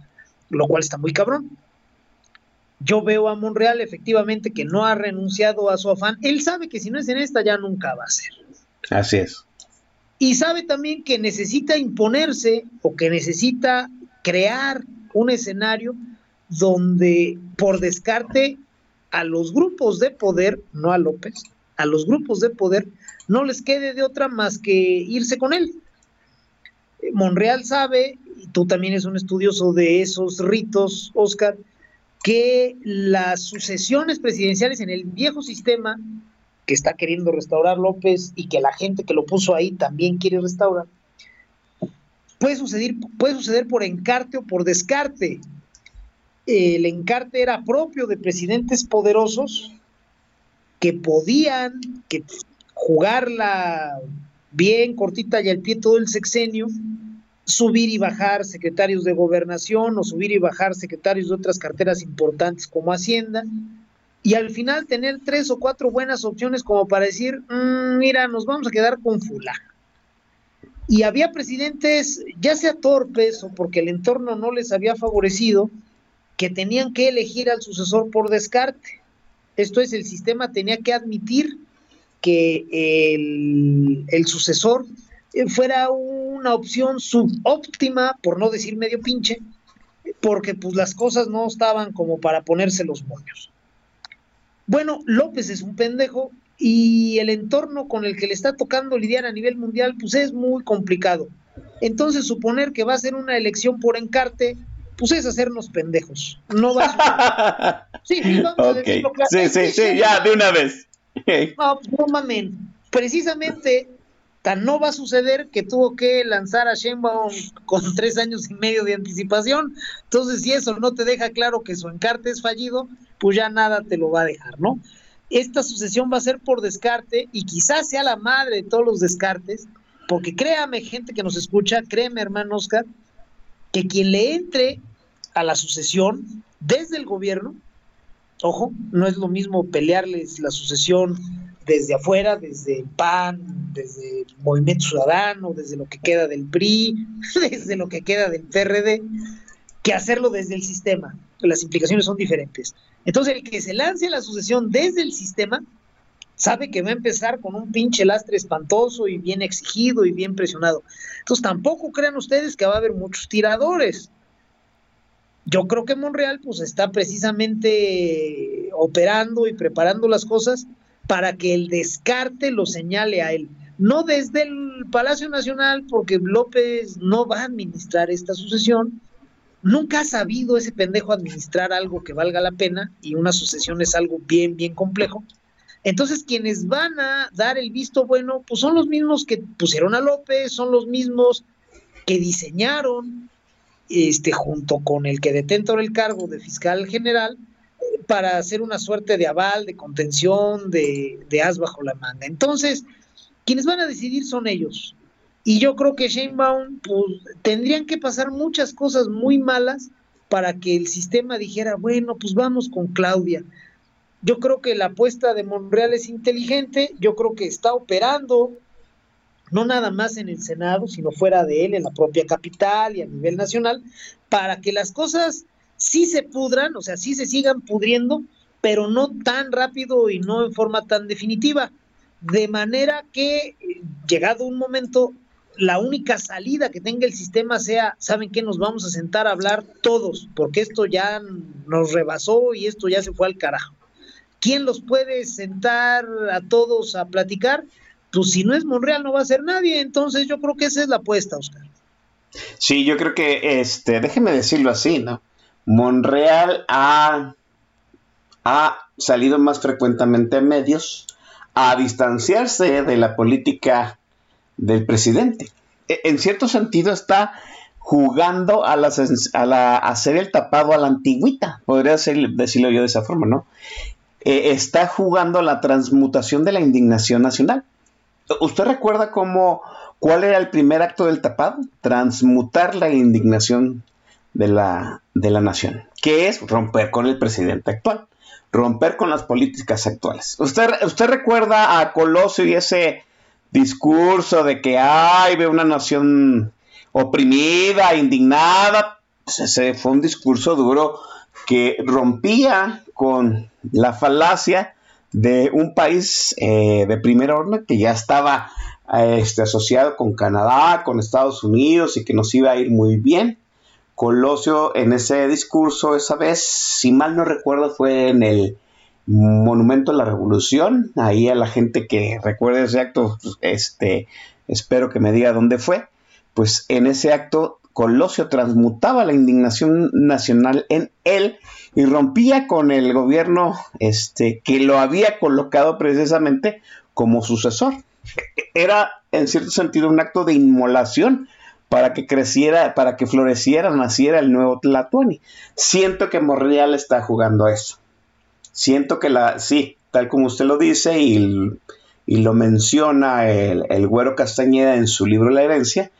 lo cual está muy cabrón. Yo veo a Monreal efectivamente que no ha renunciado a su afán. Él sabe que si no es en esta ya nunca va a ser. Así es. Y sabe también que necesita imponerse o que necesita crear un escenario donde por descarte a los grupos de poder, no a López, a los grupos de poder no les quede de otra más que irse con él. Eh, Monreal sabe, y tú también eres un estudioso de esos ritos, Oscar, que las sucesiones presidenciales en el viejo sistema que está queriendo restaurar López y que la gente que lo puso ahí también quiere restaurar, puede suceder, puede suceder por encarte o por descarte. El encarte era propio de presidentes poderosos que podían que jugarla bien cortita y al pie todo el sexenio, subir y bajar secretarios de gobernación o subir y bajar secretarios de otras carteras importantes como Hacienda, y al final tener tres o cuatro buenas opciones como para decir, "Mm, mira, nos vamos a quedar con fulano. Y había presidentes, ya sea torpes o porque el entorno no les había favorecido, que tenían que elegir al sucesor por descarte. Esto es, el sistema tenía que admitir que el, el sucesor eh, fuera una opción subóptima, por no decir medio pinche, porque pues las cosas no estaban como para ponerse los moños. Bueno, López es un pendejo y el entorno con el que le está tocando lidiar a nivel mundial, pues es muy complicado. Entonces, suponer que va a ser una elección por encarte, pues es hacernos pendejos. No va a. Sí, vamos a Sí, sí, sí, ya, de una vez. No, no mamen. Precisamente tan no va a suceder que tuvo que lanzar a Sheinbaum con tres años y medio de anticipación. Entonces, si eso no te deja claro que su encarte es fallido, pues ya nada te lo va a dejar, ¿no? Esta sucesión va a ser por descarte y quizás sea la madre de todos los descartes, porque créame, gente que nos escucha, créeme, hermano Oscar, que quien le entre a la sucesión desde el gobierno, ojo, no es lo mismo pelearles la sucesión desde afuera, desde el PAN, desde el Movimiento Ciudadano, desde lo que queda del PRI, desde lo que queda del PRD, que hacerlo desde el sistema. Las implicaciones son diferentes. Entonces, el que se lance la sucesión desde el sistema sabe que va a empezar con un pinche lastre espantoso y bien exigido y bien presionado. Entonces, tampoco crean ustedes que va a haber muchos tiradores. Yo creo que Monreal pues está precisamente operando y preparando las cosas para que el descarte lo señale a él. No desde el Palacio Nacional, porque López no va a administrar esta sucesión. Nunca ha sabido ese pendejo administrar algo que valga la pena y una sucesión es algo bien, bien complejo. Entonces, quienes van a dar el visto bueno, pues son los mismos que pusieron a López, son los mismos que diseñaron, este, junto con el que detenta el cargo de fiscal general, para hacer una suerte de aval, de contención, de, de as bajo la manga. Entonces, quienes van a decidir son ellos. Y yo creo que Sheinbaum, pues, tendrían que pasar muchas cosas muy malas para que el sistema dijera, bueno, pues vamos con Claudia. Yo creo que la apuesta de Monreal es inteligente, yo creo que está operando, no nada más en el Senado, sino fuera de él, en la propia capital y a nivel nacional, para que las cosas sí se pudran, o sea, sí se sigan pudriendo, pero no tan rápido y no en forma tan definitiva. De manera que, eh, llegado un momento, la única salida que tenga el sistema sea, ¿saben qué? Nos vamos a sentar a hablar todos, porque esto ya nos rebasó y esto ya se fue al carajo. ¿Quién los puede sentar a todos a platicar? Pues si no es Monreal no va a ser nadie, entonces yo creo que esa es la apuesta, Oscar. Sí, yo creo que, este, déjeme decirlo así, ¿no? Monreal ha, ha salido más frecuentemente en medios a distanciarse de la política del presidente. E- En cierto sentido está jugando a, a, la, hacer el tapado a la antigüita, podría decirlo yo de esa forma, ¿no? Eh, está jugando la transmutación de la indignación nacional. ¿Usted recuerda cómo, cuál era el primer acto del tapado? Transmutar la indignación de la, de la nación, que es romper con el presidente actual, romper con las políticas actuales. ¿Usted, usted recuerda a Colosio y ese discurso de que hay ve una nación oprimida, indignada? Pues ese fue un discurso duro que rompía con la falacia de un país eh, de primer orden que ya estaba este, asociado con Canadá, con Estados Unidos y que nos iba a ir muy bien. Colosio en ese discurso esa vez, si mal no recuerdo, fue en el Monumento a la Revolución. Ahí a la gente que recuerde ese acto, este, espero que me diga dónde fue. Pues en ese acto Colosio transmutaba la indignación nacional en él y rompía con el gobierno este, que lo había colocado precisamente como sucesor. Era en cierto sentido un acto de inmolación para que creciera, para que floreciera, naciera el nuevo Tlatuani. Siento que Monreal está jugando a eso. Siento que la, sí, tal como usted lo dice y, lo menciona el, el, Güero Castañeda en su libro La herencia,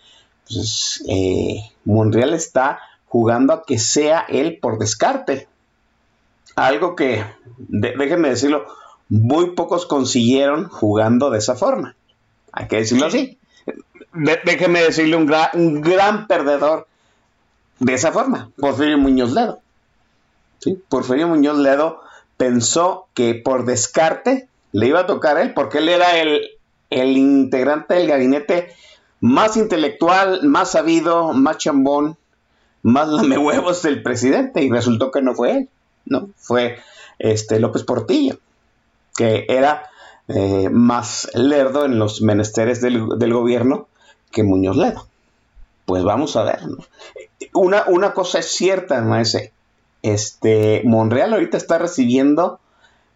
pues eh, Monreal está jugando a que sea él por descarte. Algo que, déjenme decirlo, muy pocos consiguieron jugando de esa forma. Hay que decirlo así déjeme decirle un gran, un gran perdedor de esa forma, Porfirio Muñoz Ledo. ¿Sí? Porfirio Muñoz Ledo pensó que por descarte le iba a tocar a él, porque él era el, el integrante del gabinete más intelectual, más sabido, más chambón, más lamehuevos del presidente, y resultó que no fue él, ¿no? Fue este López Portillo, que era eh, más lerdo en los menesteres del, del gobierno que Muñoz Ledo. Pues vamos a ver. Una, una cosa es cierta, maese. Este, Monreal ahorita está recibiendo,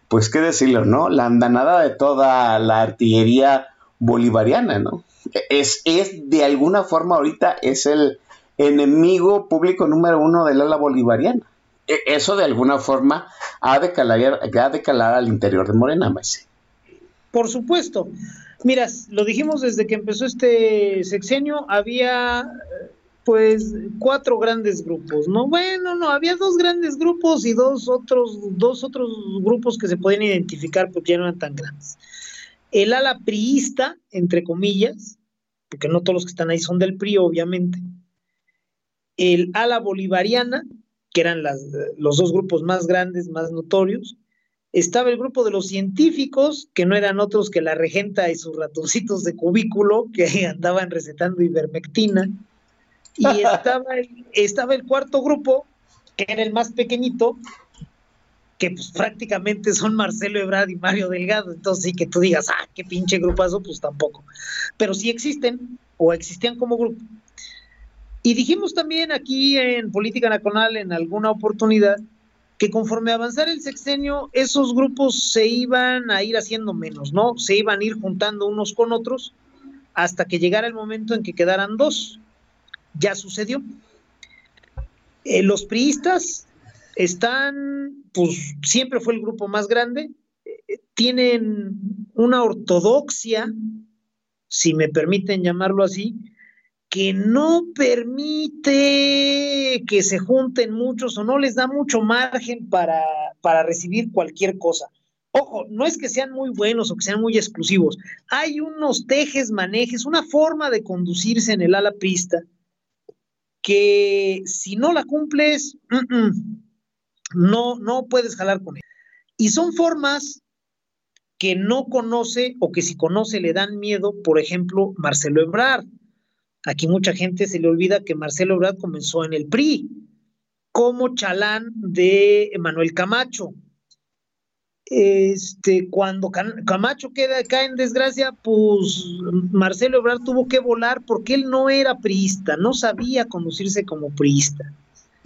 pues qué decirlo, ¿no? La andanada de toda la artillería bolivariana, ¿no? Es, es de alguna forma ahorita es el enemigo público número uno del ala bolivariana. E, eso de alguna forma ha de calar, ha al interior de Morena, maese. Por supuesto. Mira, lo dijimos desde que empezó este sexenio, había pues cuatro grandes grupos, ¿no? Bueno, no, había dos grandes grupos y dos otros, dos otros grupos que se podían identificar porque ya no eran tan grandes. El ala priista, entre comillas, porque no todos los que están ahí son del PRI, obviamente. El ala bolivariana, que eran las, los dos grupos más grandes, más notorios, estaba el grupo de los científicos, que no eran otros que la regenta y sus ratoncitos de cubículo, que andaban recetando ivermectina. Y estaba el, estaba el cuarto grupo, que era el más pequeñito, que prácticamente son Marcelo Ebrard y Mario Delgado. Entonces, sí que tú digas, ah, qué pinche grupazo, pues tampoco. Pero sí existen, o existían como grupo. Y dijimos también aquí en Política Nacional en alguna oportunidad que conforme avanzara el sexenio, esos grupos se iban a ir haciendo menos, ¿no? Se iban a ir juntando unos con otros hasta que llegara el momento en que quedaran dos. Ya sucedió. Eh, los priistas están, pues siempre fue el grupo más grande, eh, tienen una ortodoxia, si me permiten llamarlo así, que no permite que se junten muchos o no les da mucho margen para, para recibir cualquier cosa. Ojo, no es que sean muy buenos o que sean muy exclusivos. Hay unos tejes, manejes, una forma de conducirse en el ala pista que si no la cumples, no, no puedes jalar con él. Y son formas que no conoce o que si conoce le dan miedo, por ejemplo, Marcelo Ebrard. Aquí mucha gente se le olvida que Marcelo Ebrard comenzó en el PRI como chalán de Manuel Camacho. Este, cuando Camacho queda, cae en desgracia, pues Marcelo Ebrard tuvo que volar porque él no era priista, no sabía conducirse como priista.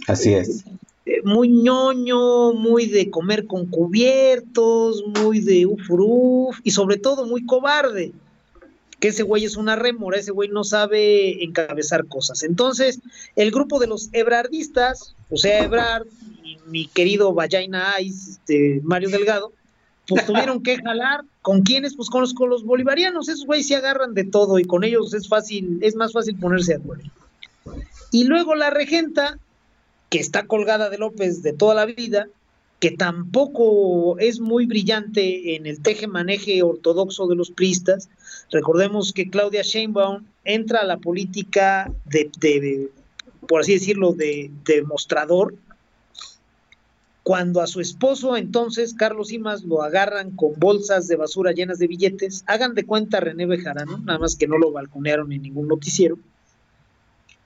Así es. Eh, muy ñoño, muy de comer con cubiertos, muy de ufuruf y sobre todo muy cobarde. que ese güey es una rémora, ese güey no sabe encabezar cosas. Entonces, el grupo de los ebrardistas, o sea, Ebrard y mi querido Vallaina Ice, este, Mario Delgado, pues tuvieron que jalar. ¿Con quiénes? Pues con los, con los bolivarianos. Esos güeyes se agarran de todo y con ellos es fácil, es más fácil ponerse de acuerdo. Y luego la regenta, que está colgada de López de toda la vida, que tampoco es muy brillante en el teje-maneje ortodoxo de los priistas. Recordemos que Claudia Sheinbaum entra a la política de, de por así decirlo, de demostrador, cuando a su esposo entonces, Carlos Simas, lo agarran con bolsas de basura llenas de billetes, hagan de cuenta René Bejarano, nada más que no lo balconearon en ningún noticiero,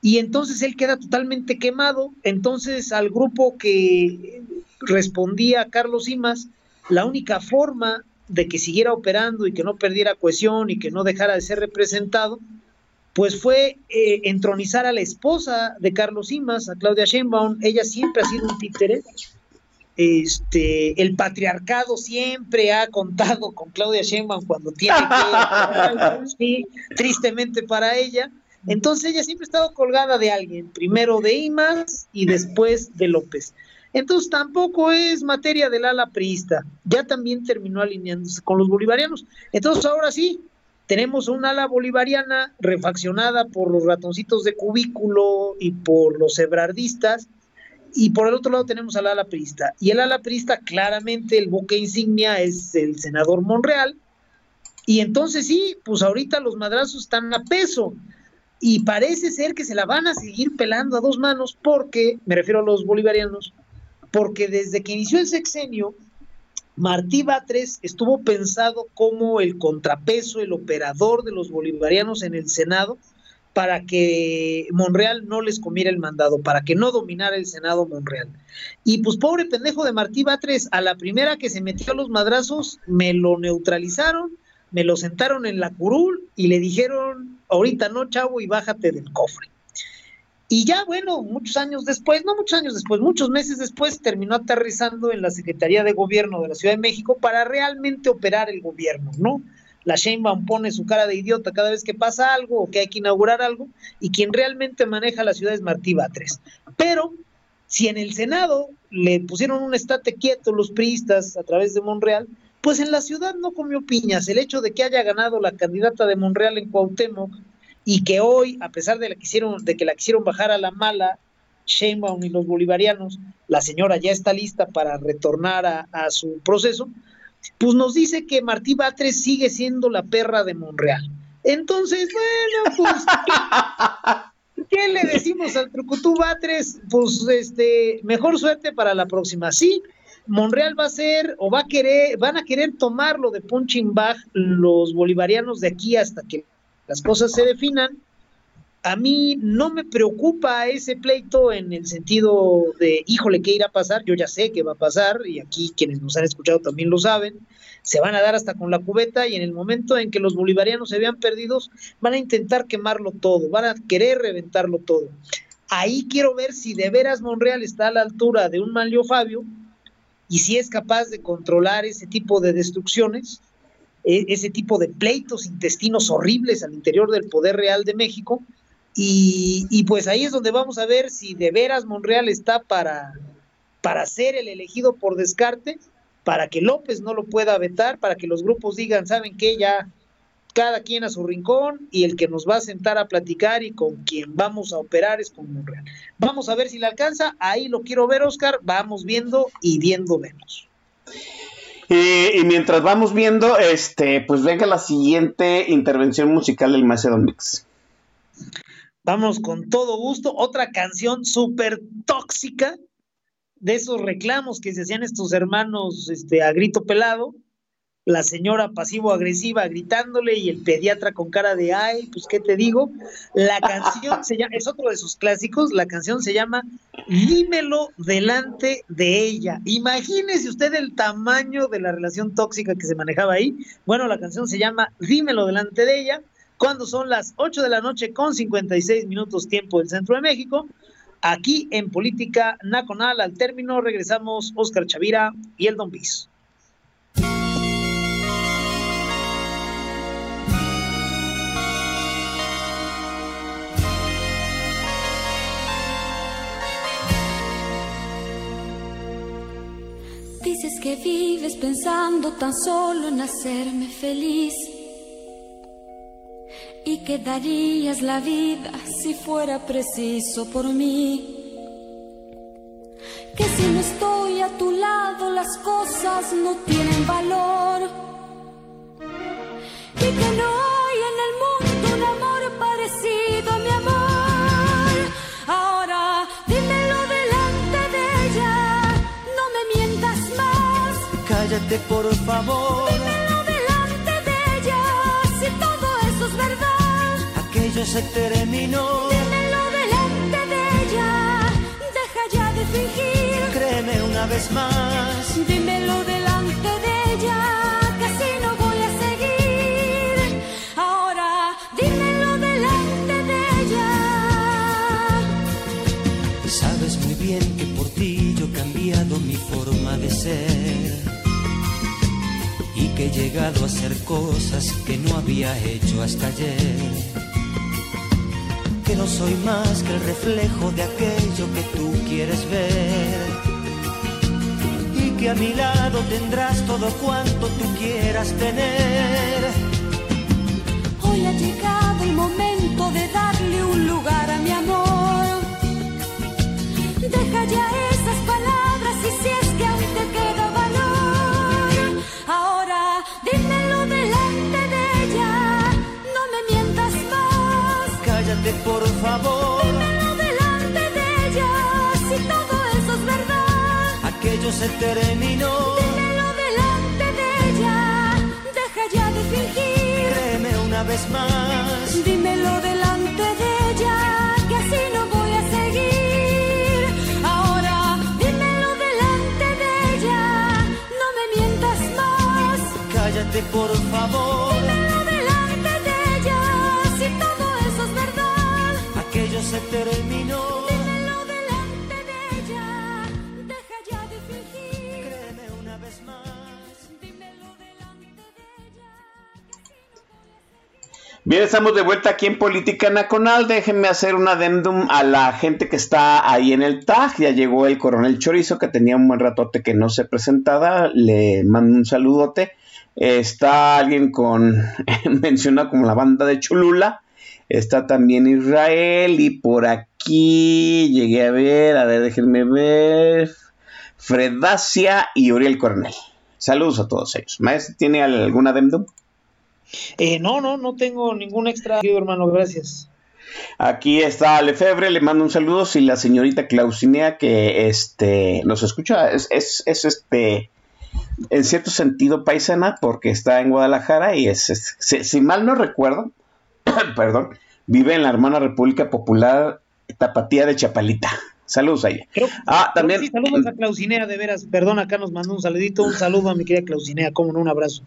y entonces él queda totalmente quemado, entonces al grupo que respondía Carlos Simas, la única forma de que siguiera operando y que no perdiera cohesión y que no dejara de ser representado, pues fue eh, entronizar a la esposa de Carlos Simas, a Claudia Sheinbaum, ella siempre ha sido un títere, este, el patriarcado siempre ha contado con Claudia Sheinbaum cuando tiene que, sí, tristemente para ella. Entonces ella siempre ha estado colgada de alguien, primero de Imas y después de López. Entonces tampoco es materia del ala priista, ya también terminó alineándose con los bolivarianos. Entonces ahora sí, tenemos un ala bolivariana refaccionada por los ratoncitos de cubículo y por los ebrardistas, y por el otro lado tenemos al ala prista. Y el ala prista, claramente, el buque insignia es el senador Monreal. Y entonces sí, pues ahorita los madrazos están a peso. Y parece ser que se la van a seguir pelando a dos manos porque, me refiero a los bolivarianos, porque desde que inició el sexenio, Martí Batres estuvo pensado como el contrapeso, el operador de los bolivarianos en el Senado, para que Monreal no les comiera el mandado, para que no dominara el Senado Monreal. Y pues pobre pendejo de Martí Batres, a la primera que se metió a los madrazos, me lo neutralizaron, me lo sentaron en la curul y le dijeron, ahorita no, chavo, y bájate del cofre. Y ya, bueno, muchos años después, no muchos años después, muchos meses después, terminó aterrizando en la Secretaría de Gobierno de la Ciudad de México para realmente operar el gobierno, ¿no? la Sheinbaum pone su cara de idiota cada vez que pasa algo o que hay que inaugurar algo, y quien realmente maneja la ciudad es Martí Batres. Pero si en el Senado le pusieron un estate quieto los priistas a través de Monreal, pues en la ciudad no comió piñas. El hecho de que haya ganado la candidata de Monreal en Cuauhtémoc y que hoy, a pesar de, la quisieron, de que la quisieron bajar a la mala, Sheinbaum y los bolivarianos, la señora ya está lista para retornar a, a su proceso, pues nos dice que Martí Batres sigue siendo la perra de Monreal. Entonces, bueno, pues, ¿qué, le decimos al Trucutú Batres? Pues, este, mejor suerte para la próxima. Sí, Monreal va a ser, o va a querer, van a querer tomarlo de punching bag los bolivarianos de aquí hasta que las cosas se definan, a mí no me preocupa ese pleito en el sentido de, híjole, ¿qué irá a pasar? Yo ya sé qué va a pasar y aquí quienes nos han escuchado también lo saben. Se van a dar hasta con la cubeta y en el momento en que los bolivarianos se vean perdidos, van a intentar quemarlo todo, van a querer reventarlo todo. Ahí quiero ver si de veras Monreal está a la altura de un Manlio Fabio y si es capaz de controlar ese tipo de destrucciones, e, ese tipo de pleitos intestinos horribles al interior del poder real de México y, pues ahí es donde vamos a ver si de veras Monreal está para, para ser el elegido por descarte, para que López no lo pueda vetar, para que los grupos digan, ¿saben qué? Ya cada quien a su rincón y el que nos va a sentar a platicar y con quien vamos a operar es con Monreal. Vamos a ver si le alcanza, ahí lo quiero ver, Oscar, vamos viendo y viendo vemos. Y, mientras vamos viendo, este, pues venga la siguiente intervención musical del Macedon Mix. Vamos con todo gusto. Otra canción súper tóxica de esos reclamos que se hacían estos hermanos este, a grito pelado. La señora pasivo-agresiva gritándole y el pediatra con cara de ay, pues qué te digo. La canción se llama, es otro de sus clásicos, la canción se llama Dímelo delante de ella. Imagínese usted el tamaño de la relación tóxica que se manejaba ahí. Bueno, la canción se llama Dímelo delante de ella cuando son las 8 de la noche con 56 minutos tiempo del Centro de México. Aquí en Política Nacional, al término, regresamos Oscar Chavira y el Don Bis. que vives pensando tan solo en hacerme feliz y que darías la vida si fuera preciso por mí. Que si no estoy a tu lado las cosas no tienen valor y que no Cállate por favor. Dímelo delante de ella, si todo eso es verdad. Aquello se terminó. Dímelo delante de ella, deja ya de fingir. Créeme una vez más. Dímelo delante de ella, que así no voy a seguir. Ahora dímelo delante de ella. Sabes muy bien que por ti yo he cambiado mi forma de ser que he llegado a hacer cosas que no había hecho hasta ayer. Que no soy más que el reflejo de aquello que tú quieres ver y que a mi lado tendrás todo cuanto tú quieras tener. Hoy ha llegado el momento de darle un lugar a mi amor. Terminó. Dímelo delante de ella, deja ya de fingir. Créeme una vez más. Dímelo delante de ella, que así no voy a seguir. Ahora, dímelo delante de ella, no me mientas más. Cállate por favor, Dímelo delante de ella, si todo eso es verdad. aquello se terminó. Bien, estamos de vuelta aquí en Política Nacional. Déjenme hacer un adendum a la gente que está ahí en el TAG. Ya llegó el coronel Chorizo, que tenía un buen ratote que no se presentaba. Le mando un saludote. Está alguien con, menciona como la banda de Cholula. Está también Israel. Y por aquí llegué a ver, a ver, déjenme ver. Fredacia y Uriel Coronel. Saludos a todos ellos. Maestro, ¿tiene algún adendum? Eh, no, no, no tengo ningún extra, hermano, gracias. Aquí está Lefebvre, le mando un saludo. Y la señorita Clausinea que este nos escucha, es, es, es, este en cierto sentido paisana, porque está en Guadalajara y es, es- si, si mal no recuerdo, perdón, vive en la hermana República Popular Tapatía de Chapalita. Saludos a ella. Creo, Ah, también. sí, saludos a Clausinea, de veras. Perdón, acá nos mandó un saludito, un saludo a mi querida Clausinea, como no, un abrazo.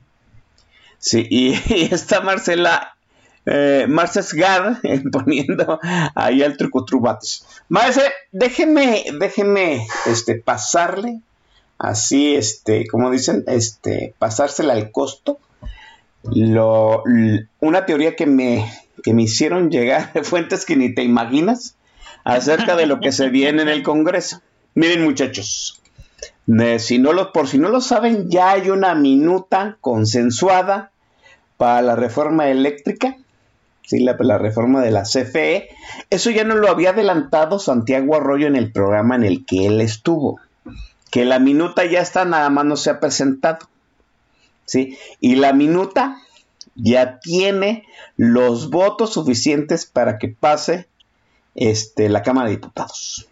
Sí, y, está Marcela, eh, Sgar eh, poniendo ahí al truco trubates. Marce, déjeme, déjeme, este, pasarle, así, este, como dicen, este, pasársela al costo. Lo, una teoría que me, que me hicieron llegar de fuentes que ni te imaginas acerca de lo que se viene en el Congreso. Miren, muchachos, si no lo, por si no lo saben, ya hay una minuta consensuada para la reforma eléctrica, ¿sí? la, la reforma de la CFE. Eso ya no lo había adelantado Santiago Arroyo en el programa en el que él estuvo. Que la minuta ya está, nada más no se ha presentado. ¿sí? Y la minuta ya tiene los votos suficientes para que pase este, la Cámara de Diputados.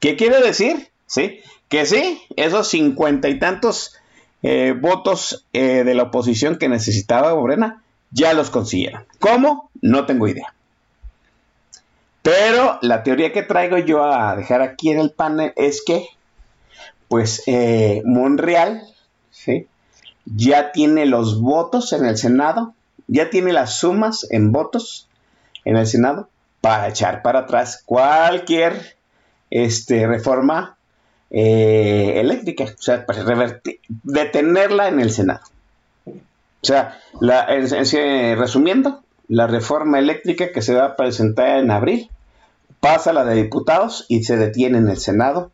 ¿Qué quiere decir? ¿Sí? Que sí, esos cincuenta y tantos eh, votos eh, de la oposición que necesitaba Morena, ya los consiguieron. ¿Cómo? No tengo idea. Pero la teoría que traigo yo a dejar aquí en el panel es que, pues, eh, Monreal, ¿sí? Ya tiene los votos en el Senado, ya tiene las sumas en votos en el Senado para echar para atrás cualquier este, reforma eh, eléctrica, o sea, para revertir, detenerla en el Senado. O sea, la, en- en- resumiendo, la reforma eléctrica que se va a presentar en abril pasa la de diputados y se detiene en el Senado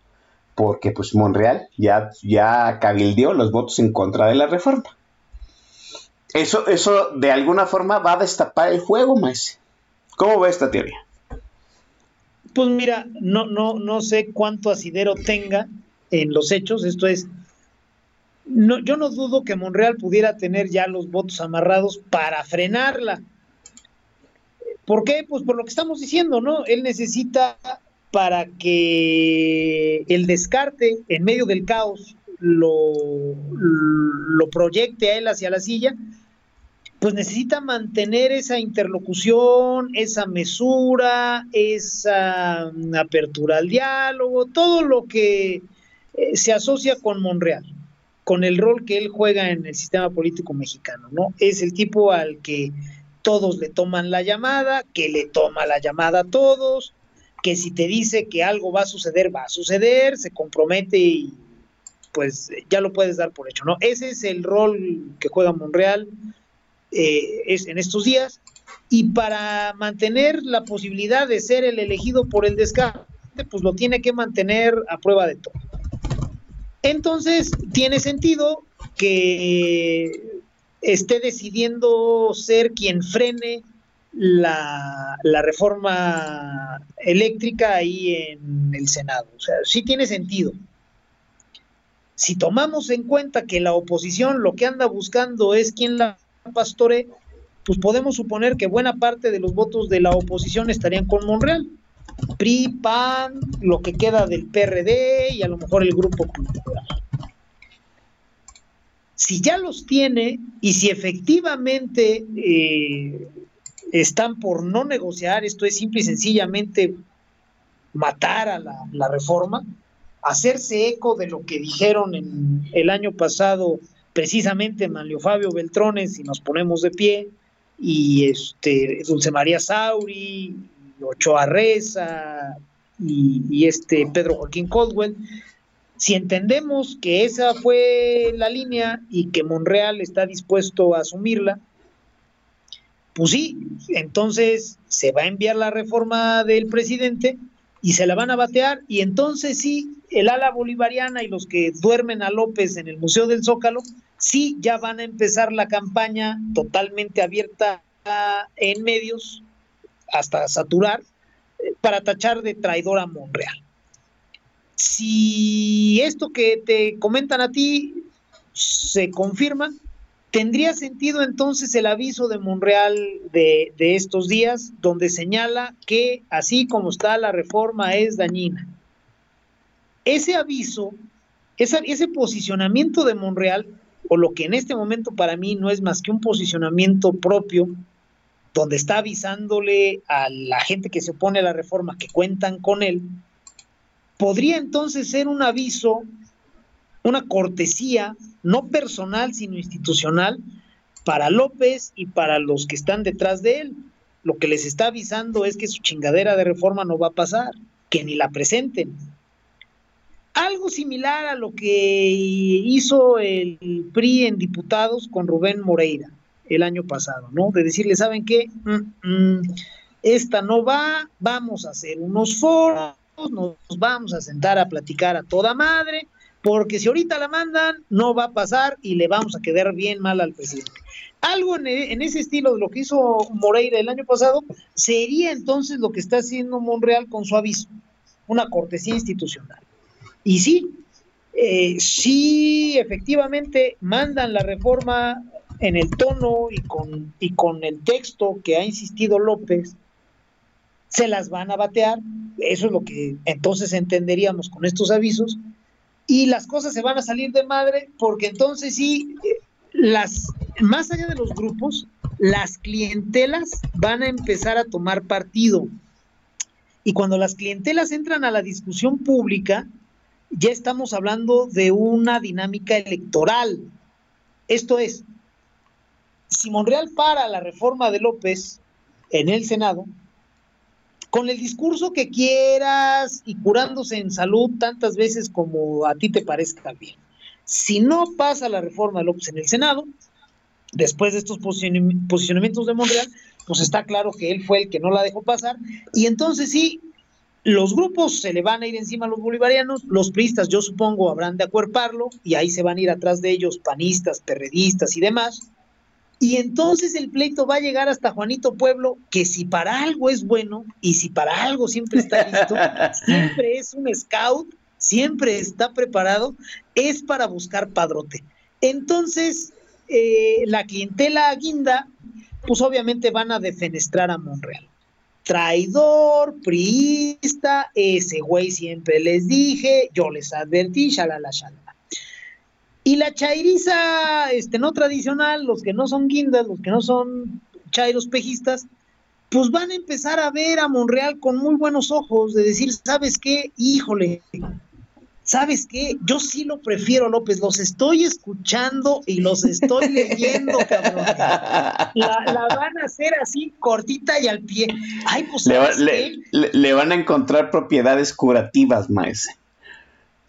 porque pues Monreal ya, ya cabildeó los votos en contra de la reforma. Eso, eso de alguna forma va a destapar el juego, más. ¿Cómo ve esta teoría? Pues mira, no, no, no sé cuánto asidero tenga en los hechos. Esto es, no, yo no dudo que Monreal pudiera tener ya los votos amarrados para frenarla. ¿Por qué? Pues por lo que estamos diciendo, ¿no? Él necesita para que el descarte en medio del caos lo, lo proyecte a él hacia la silla, pues necesita mantener esa interlocución, esa mesura, esa mm, apertura al diálogo, todo lo que eh, se asocia con Monreal, con el rol que él juega en el sistema político mexicano, ¿no? Es el tipo al que todos le toman la llamada, que le toma la llamada a todos, que si te dice que algo va a suceder, va a suceder, se compromete y pues ya lo puedes dar por hecho, ¿no? Ese es el rol que juega Monreal eh, es en estos días y para mantener la posibilidad de ser el elegido por el descarte, pues lo tiene que mantener a prueba de todo. Entonces, tiene sentido que esté decidiendo ser quien frene la, la, reforma eléctrica ahí en el Senado. O sea, sí tiene sentido. Si tomamos en cuenta que la oposición lo que anda buscando es quien la pastore, pues podemos suponer que buena parte de los votos de la oposición estarían con Monreal. PRI, PAN, lo que queda del PRD y a lo mejor el grupo cultural. Si ya los tiene y si efectivamente eh, están por no negociar, esto es simple y sencillamente matar a la, la, reforma, hacerse eco de lo que dijeron en el año pasado precisamente Manlio Fabio Beltrones, si nos ponemos de pie, y este Dulce María Sauri, Ochoa Reza y, y este Pedro Joaquín Caldwell, si entendemos que esa fue la línea y que Monreal está dispuesto a asumirla, pues sí, entonces se va a enviar la reforma del presidente y se la van a batear y entonces sí, el ala bolivariana y los que duermen a López en el Museo del Zócalo, sí ya van a empezar la campaña totalmente abierta en medios hasta saturar eh, para tachar de traidor a Monreal. Si esto que te comentan a ti se confirma, ¿Tendría sentido entonces el aviso de Monreal de, estos días, donde señala que así como está la reforma es dañina? Ese aviso, ese posicionamiento de Monreal, o lo que en este momento para mí no es más que un posicionamiento propio, donde está avisándole a la gente que se opone a la reforma que cuentan con él, podría entonces ser un aviso, una cortesía no personal, sino institucional, para López y para los que están detrás de él. Lo que les está avisando es que su chingadera de reforma no va a pasar, que ni la presenten. Algo similar a lo que hizo el PRI en diputados con Rubén Moreira el año pasado, ¿no? De decirle, ¿saben qué? Mm, mm, esta no va, vamos a hacer unos foros, nos vamos a sentar a platicar a toda madre, porque si ahorita la mandan, no va a pasar y le vamos a quedar bien mal al presidente. Algo en, ese estilo de lo que hizo Moreira el año pasado sería entonces lo que está haciendo Monreal con su aviso, una cortesía institucional. Y sí, eh, sí, efectivamente mandan la reforma en el tono y con, y con el texto que ha insistido López, se las van a batear, eso es lo que entonces entenderíamos con estos avisos, y las cosas se van a salir de madre porque entonces sí, eh, las, más allá de los grupos, las clientelas van a empezar a tomar partido. Y cuando las clientelas entran a la discusión pública, ya estamos hablando de una dinámica electoral. Esto es, si Monreal para la reforma de López en el Senado, con el discurso que quieras y curándose en salud tantas veces como a ti te parezca bien. Si no pasa la reforma de López en el Senado, después de estos posicionamientos de Monreal, pues está claro que él fue el que no la dejó pasar y entonces sí, los grupos se le van a ir encima a los bolivarianos, los priistas yo supongo habrán de acuerparlo y ahí se van a ir atrás de ellos panistas, perredistas y demás. Y entonces el pleito va a llegar hasta Juanito Pueblo, que si para algo es bueno y si para algo siempre está listo, siempre es un scout, siempre está preparado, es para buscar padrote. Entonces, eh, la clientela guinda, pues obviamente van a defenestrar a Monreal. Traidor, priista, ese güey siempre les dije, yo les advertí, shalala, shalala. Y la chairiza, este, no tradicional, los que no son guindas, los que no son chairos pejistas, pues van a empezar a ver a Monreal con muy buenos ojos, de decir, ¿sabes qué? Híjole, ¿sabes qué? Yo sí lo prefiero, López, los estoy escuchando y los estoy leyendo, cabrón. La, van a hacer así, cortita y al pie. Ay, pues, le, le, van a encontrar propiedades curativas, maese.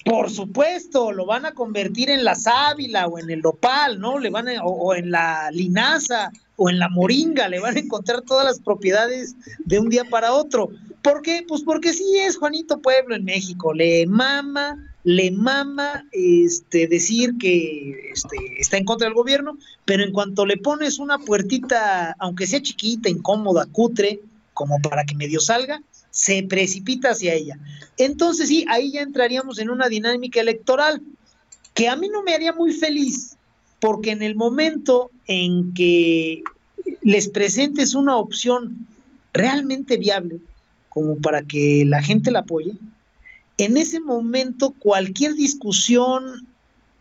Por supuesto, lo van a convertir en la sábila o en el opal, ¿no? Le van o, en la linaza o en la moringa, le van a encontrar todas las propiedades de un día para otro. ¿Por qué? Pues porque sí es Juanito Pueblo en México, le mama, le mama este decir que este, está en contra del gobierno, pero en cuanto le pones una puertita, aunque sea chiquita, incómoda, cutre, como para que medio salga, se precipita hacia ella. Entonces sí, ahí ya entraríamos en una dinámica electoral que a mí no me haría muy feliz, porque en el momento en que les presentes una opción realmente viable, como para que la gente la apoye, en ese momento cualquier discusión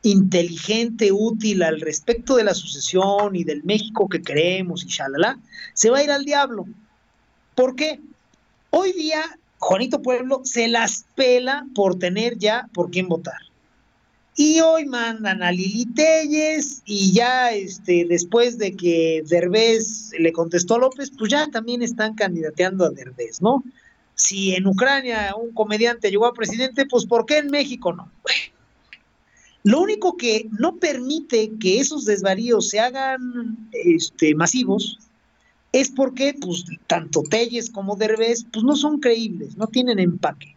inteligente, útil al respecto de la sucesión y del México que queremos y shalala, se va a ir al diablo. ¿Por qué? Hoy día, Juanito Pueblo se las pela por tener ya por quién votar. Y hoy mandan a Lili Telles y ya este, después de que Derbez le contestó a López, pues ya también están candidateando a Derbez, ¿no? Si en Ucrania un comediante llegó a presidente, pues ¿por qué en México no? Lo único que no permite que esos desvaríos se hagan este, masivos es porque pues tanto Telles como Derbez pues no son creíbles, no tienen empaque.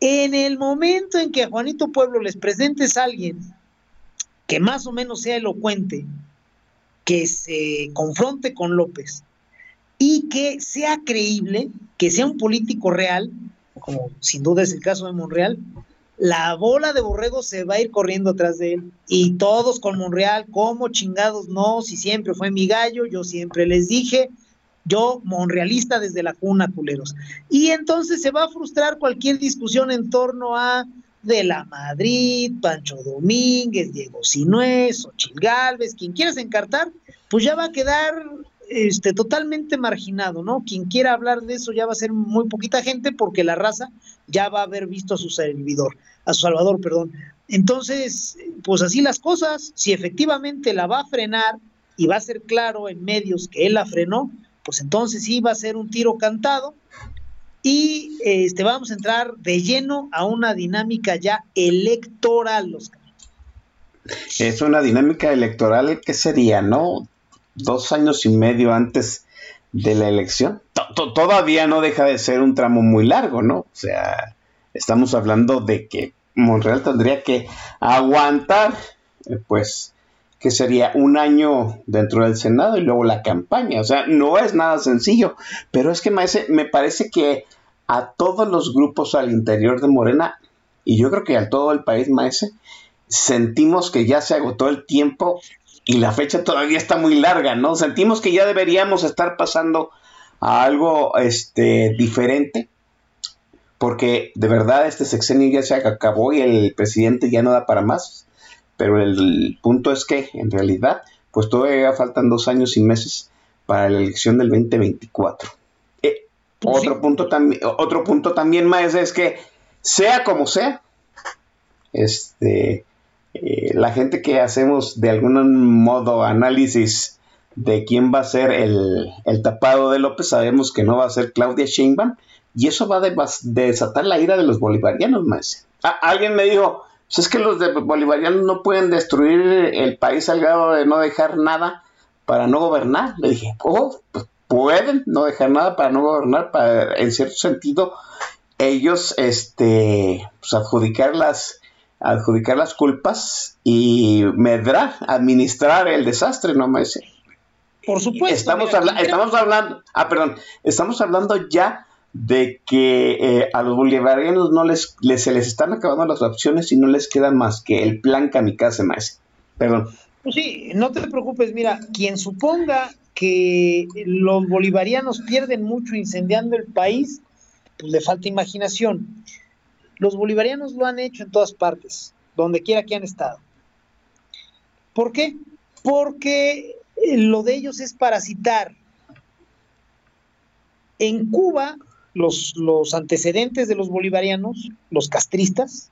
En el momento en que a Juanito Pueblo les presentes a alguien que más o menos sea elocuente, que se confronte con López y que sea creíble, que sea un político real, como sin duda es el caso de Monreal, la bola de borrego se va a ir corriendo atrás de él. Y todos con Monreal, como chingados no, si siempre fue mi gallo, yo siempre les dije, yo monrealista desde la cuna, culeros. Y entonces se va a frustrar cualquier discusión en torno a de la Madrid, Pancho Domínguez, Diego Sinué, Xochil Gálvez, quien quieras encartar, pues ya va a quedar este, totalmente marginado, ¿no? Quien quiera hablar de eso ya va a ser muy poquita gente porque la raza ya va a haber visto a su servidor, a su Salvador, perdón. Entonces, pues así las cosas, si efectivamente la va a frenar y va a ser claro en medios que él la frenó, pues entonces sí va a ser un tiro cantado y este vamos a entrar de lleno a una dinámica ya electoral, los es una dinámica electoral que sería, ¿no? Dos años y medio antes de la elección. Todavía no deja de ser un tramo muy largo, ¿no? O sea, estamos hablando de que Monreal tendría que aguantar, eh, pues, que sería un año dentro del Senado y luego la campaña. O sea, no es nada sencillo, pero es que me, parece que a todos los grupos al interior de Morena, y yo creo que a todo el país, Maese, sentimos que ya se agotó el tiempo y la fecha todavía está muy larga, ¿no? Sentimos que ya deberíamos estar pasando a algo este, diferente, porque de verdad este sexenio ya se acabó y el presidente ya no da para más. Pero el punto es que, en realidad, pues todavía faltan dos años y meses para la elección del 2024. Eh, pues otro, punto otro punto también más es que, sea como sea, este, eh, la gente que hacemos de algún modo análisis de quién va a ser el, tapado de López, sabemos que no va a ser Claudia Sheinbaum, y eso va a desatar la ira de los bolivarianos más. Ah, alguien me dijo, pues es que los de bolivarianos no pueden destruir el país al grado de no dejar nada para no gobernar. Le dije, oh, pues pueden no dejar nada para no gobernar, para, en cierto sentido, ellos este, pues, adjudicar, las, adjudicar las culpas y medrar, administrar el desastre, ¿no, Maese? Por supuesto. Estamos, estamos hablando, ah, perdón, estamos hablando ya de que eh, a los bolivarianos no les, se les están acabando las opciones y no les queda más que el plan kamikaze, Maese. Perdón. Pues sí, no te preocupes, mira, quien suponga que los bolivarianos pierden mucho incendiando el país, pues le falta imaginación. Los bolivarianos lo han hecho en todas partes, donde quiera que han estado. ¿Por qué? Porque eh, lo de ellos es parasitar. En Cuba, los, los antecedentes de los bolivarianos, los castristas,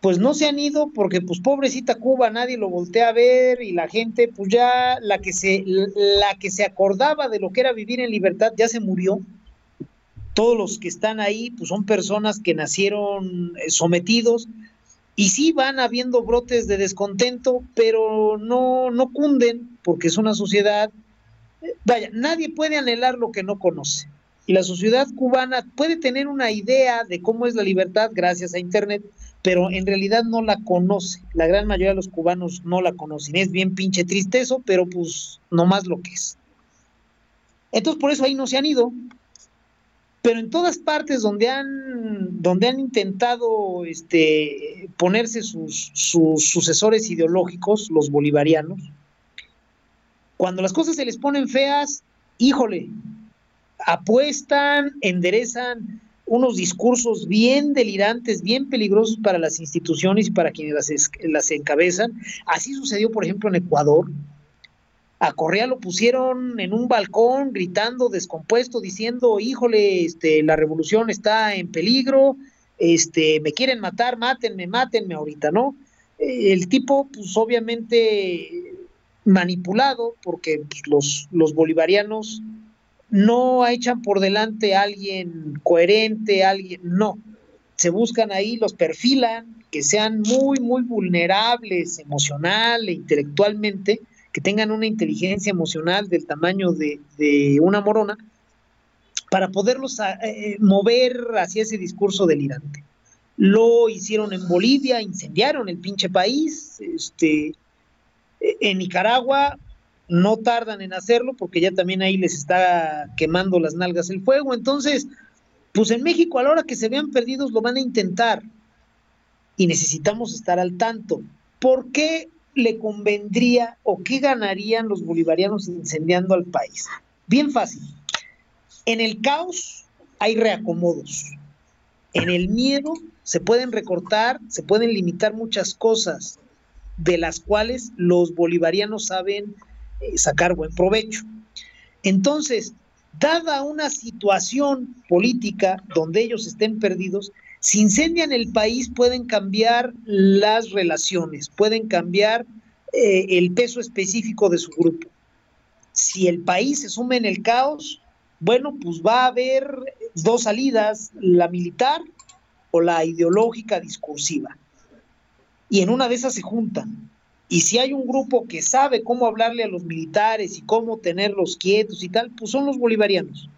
pues no se han ido porque pues pobrecita Cuba nadie lo voltea a ver y la gente pues ya la que se la que se acordaba de lo que era vivir en libertad ya se murió. Todos los que están ahí pues son personas que nacieron eh, sometidos y sí van habiendo brotes de descontento, pero no no cunden porque es una sociedad eh, vaya, nadie puede anhelar lo que no conoce. Y la sociedad cubana puede tener una idea de cómo es la libertad gracias a internet, pero en realidad no la conoce. La gran mayoría de los cubanos no la conocen. Es bien pinche triste eso, pero pues no más lo que es. Entonces por eso ahí no se han ido. Pero en todas partes donde han, donde han intentado este, ponerse sus, sus sucesores ideológicos, los bolivarianos, cuando las cosas se les ponen feas, híjole, apuestan, enderezan unos discursos bien delirantes, bien peligrosos para las instituciones y para quienes las, las encabezan. Así sucedió, por ejemplo, en Ecuador. A Correa lo pusieron en un balcón gritando descompuesto, diciendo, híjole, este, la revolución está en peligro, este, me quieren matar, mátenme, mátenme ahorita, ¿no? El tipo, pues obviamente manipulado, porque pues, los, los bolivarianos no echan por delante a alguien coherente, alguien, no. Se buscan ahí, los perfilan, que sean muy, muy vulnerables emocional e intelectualmente, que tengan una inteligencia emocional del tamaño de, una morona, para poderlos ah, eh, mover hacia ese discurso delirante. Lo hicieron en Bolivia, incendiaron el pinche país, este, en Nicaragua no tardan en hacerlo porque ya también ahí les está quemando las nalgas el fuego. Entonces, pues en México a la hora que se vean perdidos lo van a intentar y necesitamos estar al tanto. ¿Por qué le convendría o qué ganarían los bolivarianos incendiando al país? Bien fácil. En el caos hay reacomodos. En el miedo se pueden recortar, se pueden limitar muchas cosas de las cuales los bolivarianos saben eh, sacar buen provecho. Entonces, dada una situación política donde ellos estén perdidos, si incendian el país pueden cambiar las relaciones, pueden cambiar eh, el peso específico de su grupo. Si el país se sume en el caos, bueno, pues va a haber dos salidas, la militar o la ideológica discursiva. Y en una de esas se juntan. Y si hay un grupo que sabe cómo hablarle a los militares y cómo tenerlos quietos y tal, pues son los bolivarianos.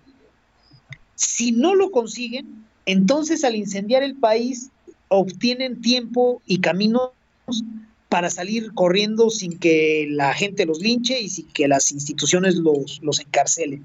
Si no lo consiguen, entonces al incendiar el país obtienen tiempo y caminos para salir corriendo sin que la gente los linche y sin que las instituciones los, encarcelen.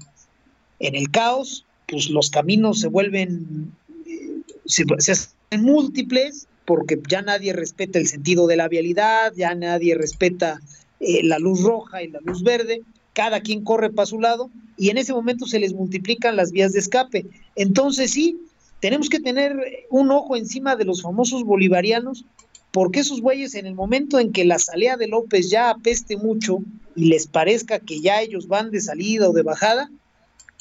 En el caos, pues los caminos se vuelven, eh, se hacen múltiples porque ya nadie respeta el sentido de la vialidad, ya nadie respeta eh, la luz roja y la luz verde, cada quien corre para su lado y en ese momento se les multiplican las vías de escape. Entonces sí, tenemos que tener un ojo encima de los famosos bolivarianos, porque esos güeyes en el momento en que la salida de López ya apeste mucho y les parezca que ya ellos van de salida o de bajada,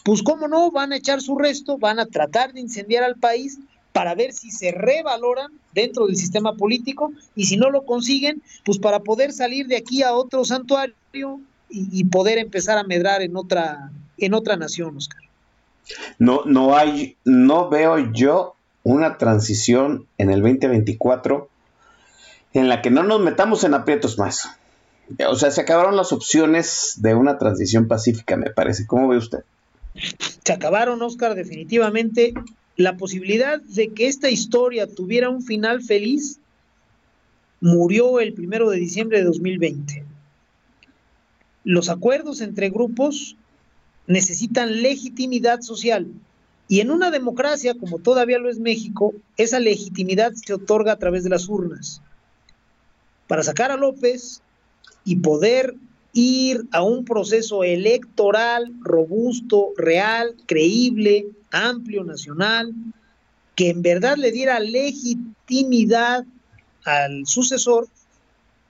pues cómo no, van a echar su resto, van a tratar de incendiar al país para ver si se revaloran dentro del sistema político y si no lo consiguen, pues para poder salir de aquí a otro santuario y, poder empezar a medrar en otra en otra nación, Oscar. No no hay no veo yo una transición en el 2024 en la que no nos metamos en aprietos más. O sea, se acabaron las opciones de una transición pacífica, me parece. ¿Cómo ve usted? Se acabaron, Oscar, definitivamente la posibilidad de que esta historia tuviera un final feliz murió el primero de diciembre de 2020. Los acuerdos entre grupos necesitan legitimidad social y en una democracia, como todavía lo es México, esa legitimidad se otorga a través de las urnas. Para sacar a López y poder ir a un proceso electoral robusto, real, creíble, amplio, nacional, que en verdad le diera legitimidad al sucesor,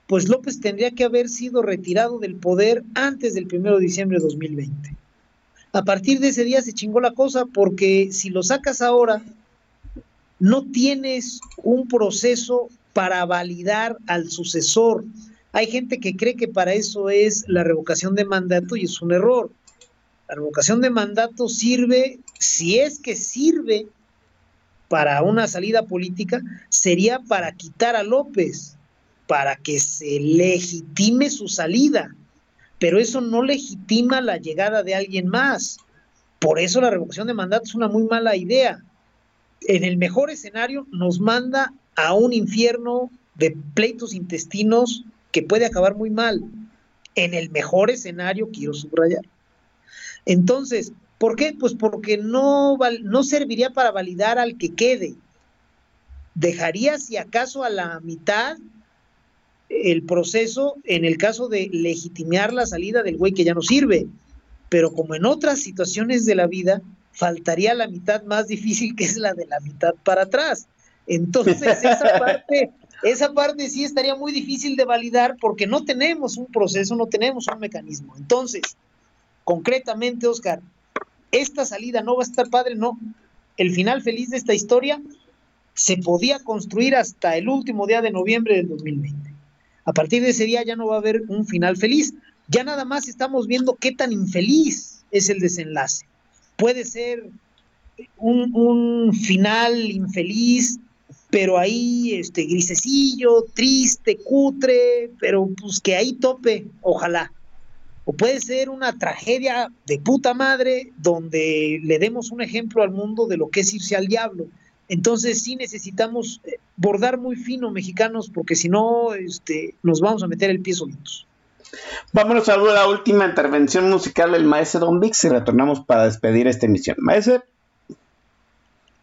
pues López tendría que haber sido retirado del poder antes del 1 de diciembre de 2020. A partir de ese día se chingó la cosa porque si lo sacas ahora, no tienes un proceso para validar al sucesor. Hay gente que cree que para eso es la revocación de mandato y es un error. La revocación de mandato sirve, si es que sirve para una salida política, sería para quitar a López, para que se legitime su salida. Pero eso no legitima la llegada de alguien más. Por eso la revocación de mandato es una muy mala idea. En el mejor escenario nos manda a un infierno de pleitos intestinos que puede acabar muy mal. En el mejor escenario, quiero subrayar. Entonces, ¿por qué? Pues porque no, no serviría para validar al que quede. Dejaría, si acaso, a la mitad el proceso en el caso de legitimar la salida del güey que ya no sirve. Pero como en otras situaciones de la vida, faltaría la mitad más difícil, que es la de la mitad para atrás. Entonces, esa parte, esa parte sí estaría muy difícil de validar porque no tenemos un proceso, no tenemos un mecanismo. Entonces, concretamente, Oscar, esta salida no va a estar padre, no. El final feliz de esta historia se podía construir hasta el último día de noviembre del 2020. A partir de ese día ya no va a haber un final feliz. Ya nada más estamos viendo qué tan infeliz es el desenlace. Puede ser un, final infeliz pero ahí este grisecillo, triste, cutre, pero pues que ahí tope, ojalá. O puede ser una tragedia de puta madre donde le demos un ejemplo al mundo de lo que es irse al diablo. Entonces sí necesitamos eh, bordar muy fino, mexicanos, porque si no, este, nos vamos a meter el pie solitos. Vámonos a la última intervención musical del maestro Don Vix y retornamos para despedir esta emisión. Maestro.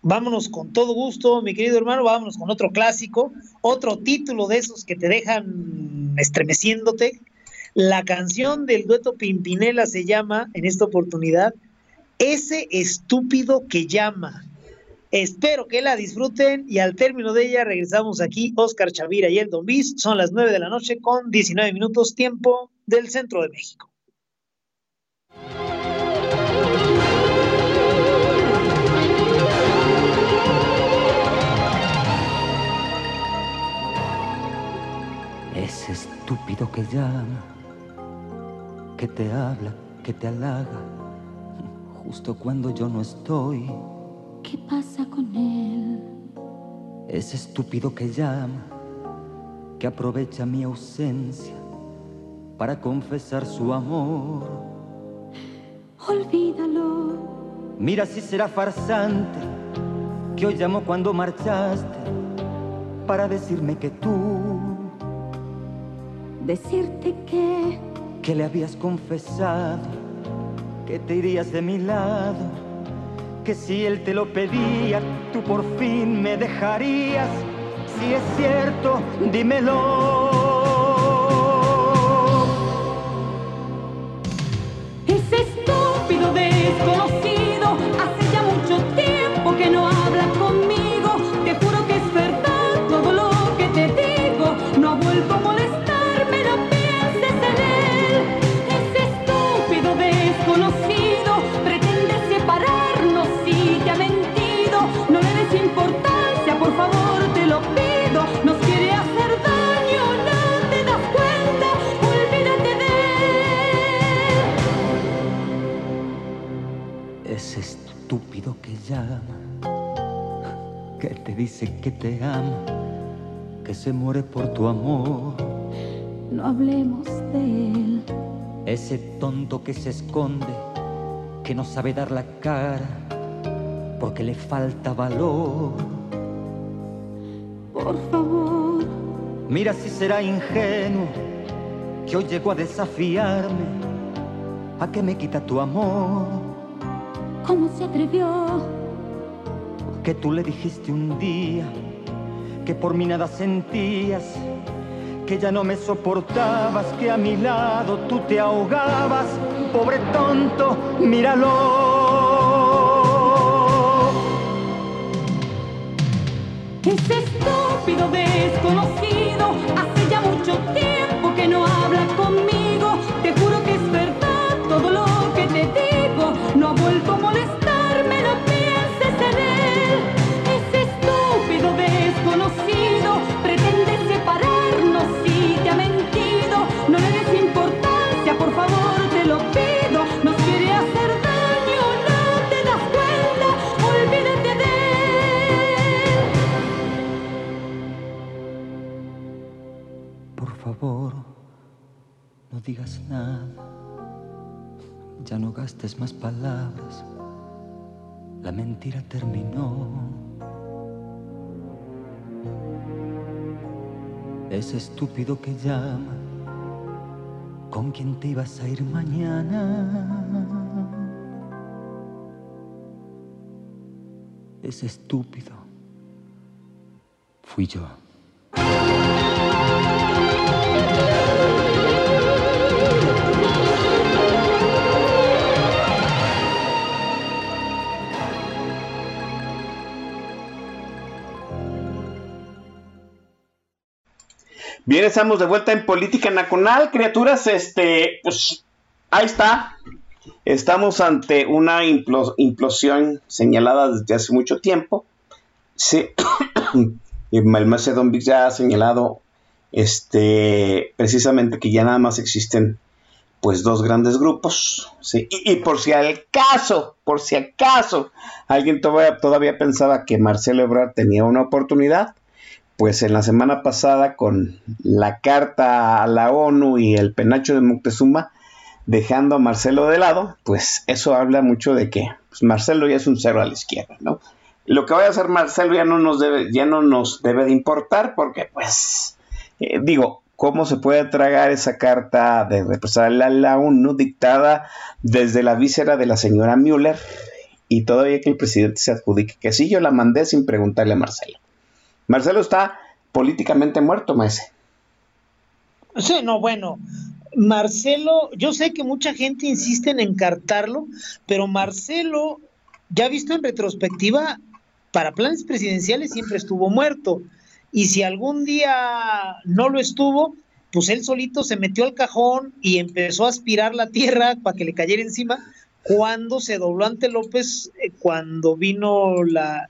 Vámonos con todo gusto, mi querido hermano, vámonos con otro clásico, otro título de esos que te dejan estremeciéndote. La canción del dueto Pimpinela se llama, en esta oportunidad, Ese estúpido que llama. Espero que la disfruten y al término de ella regresamos aquí, Oscar Chavira y el Don Bis. Son las 9 de la noche con 19 minutos tiempo del centro de México. Ese estúpido que llama, que te habla, que te halaga, justo cuando yo no estoy. ¿Qué pasa con él? Ese estúpido que llama, que aprovecha mi ausencia para confesar su amor. Olvídalo. Mira si será farsante que hoy llamó cuando marchaste para decirme que tú decirte que... Que le habías confesado que te irías de mi lado, que si él te lo pedía, tú por fin me dejarías. Si es cierto, dímelo. Dice que te ama, que se muere por tu amor. No hablemos de él. Ese tonto que se esconde, que no sabe dar la cara, porque le falta valor. Por favor, Mira si será ingenuo que hoy llegó a desafiarme a que me quita tu amor. ¿cómo se atrevió? Que tú le dijiste un día que por mí nada sentías, que ya no me soportabas, que a mi lado tú te ahogabas. Pobre tonto, míralo. Ese estúpido desconocido hace ya mucho tiempo que no habla conmigo. Te juro que es verdad todo lo que te digo. No ha digas nada. Ya no gastes más palabras. La mentira terminó. Ese estúpido que llama, ¿con quién te ibas a ir mañana? Ese estúpido fui yo. Bien, estamos de vuelta en Política Nacional, criaturas, este, pues ahí está. Estamos ante una implo- implosión señalada desde hace mucho tiempo. Sí, el Macedon Big ya ha señalado este, precisamente que ya nada más existen pues dos grandes grupos. ¿sí? Y, y por si al caso, por si acaso alguien todavía, todavía pensaba que Marcelo Ebrard tenía una oportunidad, pues en la semana pasada con la carta a la ONU y el penacho de Moctezuma, dejando a Marcelo de lado, pues eso habla mucho de que pues, Marcelo ya es un cero a la izquierda, ¿no? Lo que vaya a hacer Marcelo ya no nos debe, ya no nos debe de importar, porque pues, eh, digo, ¿cómo se puede tragar esa carta de represalia a la ONU dictada desde la víscera de la señora Müller? Y todavía que el presidente se adjudique que sí, yo la mandé sin preguntarle a Marcelo. Marcelo está políticamente muerto, maese. Sí, no, bueno, Marcelo, yo sé que mucha gente insiste en encartarlo, pero Marcelo, ya visto en retrospectiva, para planes presidenciales siempre estuvo muerto. Y si algún día no lo estuvo, pues él solito se metió al cajón y empezó a aspirar la tierra para que le cayera encima cuando se dobló ante López, eh, cuando vino la,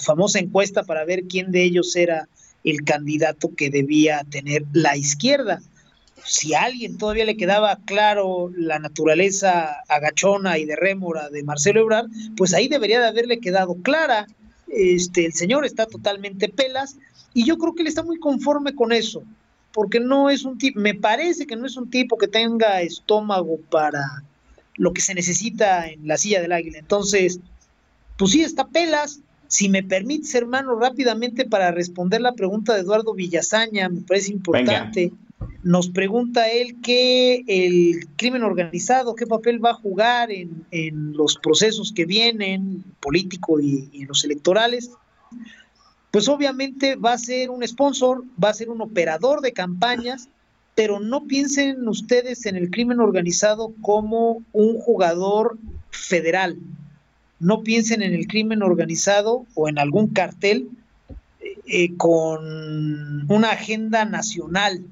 famosa encuesta para ver quién de ellos era el candidato que debía tener la izquierda. Si a alguien todavía le quedaba claro la naturaleza agachona y de rémora de Marcelo Ebrard, pues ahí debería de haberle quedado clara. Este, el señor está totalmente pelas y yo creo que él está muy conforme con eso, porque no es un tipo, me parece que no es un tipo que tenga estómago para lo que se necesita en la silla del águila. Entonces, pues sí, está pelas. Si me permites, hermano, rápidamente para responder la pregunta de Eduardo Villazaña, me parece importante. Nos pregunta él qué el crimen organizado, qué papel va a jugar en, en los procesos que vienen, político y, y en los electorales. Pues obviamente va a ser un sponsor, va a ser un operador de campañas, pero no piensen ustedes en el crimen organizado como un jugador federal. No piensen en el crimen organizado o en algún cartel eh, con una agenda nacional.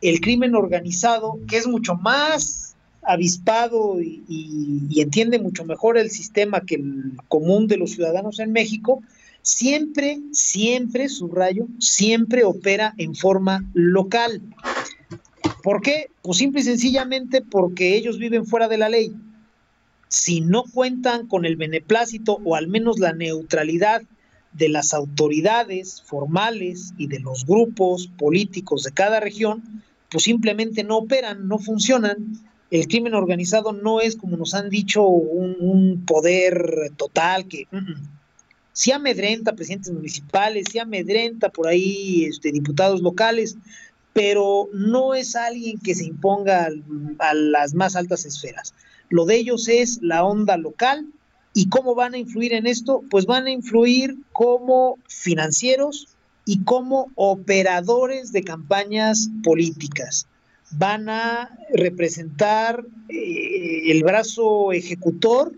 El crimen organizado, que es mucho más avispado y, y, y entiende mucho mejor el sistema que el común de los ciudadanos en México, siempre, siempre, subrayo, siempre opera en forma local. ¿Por qué? Pues simple y sencillamente porque ellos viven fuera de la ley. Si no cuentan con el beneplácito o al menos la neutralidad de las autoridades formales y de los grupos políticos de cada región, pues simplemente no operan, no funcionan. el crimen organizado no es, como nos han dicho, un, poder total que mm, mm. sí amedrenta presidentes municipales, sí amedrenta por ahí este, diputados locales, pero no es alguien que se imponga a las más altas esferas. Lo de ellos es la onda local y cómo van a influir en esto, pues van a influir como financieros y como operadores de campañas políticas. Van a representar eh, el brazo ejecutor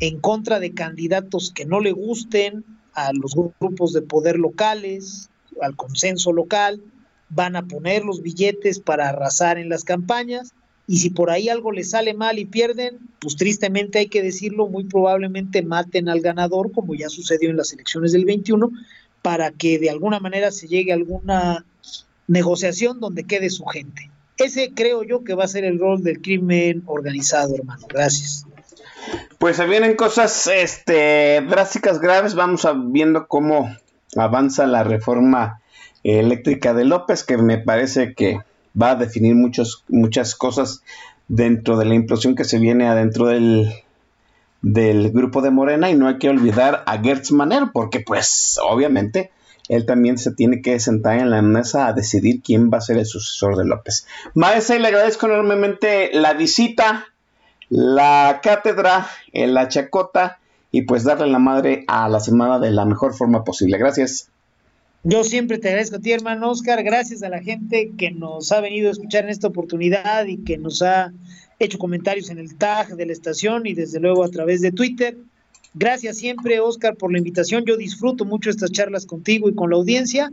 en contra de candidatos que no le gusten a los grupos de poder locales, al consenso local, van a poner los billetes para arrasar en las campañas y si por ahí algo les sale mal y pierden, pues tristemente hay que decirlo, muy probablemente maten al ganador, como ya sucedió en las elecciones del 21, para que de alguna manera se llegue a alguna negociación donde quede su gente. Ese creo yo que va a ser el rol del crimen organizado, hermano. Gracias. Pues se vienen cosas este, drásticas, graves. Vamos a viendo cómo avanza la reforma eléctrica de López, que me parece que va a definir muchas cosas dentro de la implosión que se viene adentro del, grupo de Morena. Y no hay que olvidar a Gertz Manero, porque pues obviamente él también se tiene que sentar en la mesa a decidir quién va a ser el sucesor de López. Maestra, y le agradezco enormemente la visita la cátedra, en la chacota y pues darle la madre a la semana de la mejor forma posible. Gracias. Yo siempre te agradezco a ti, hermano Oscar. Gracias a la gente que nos ha venido a escuchar en esta oportunidad y que nos ha hecho comentarios en el tag de la estación y desde luego a través de Twitter. Gracias siempre, Oscar, por la invitación. Yo disfruto mucho estas charlas contigo y con la audiencia.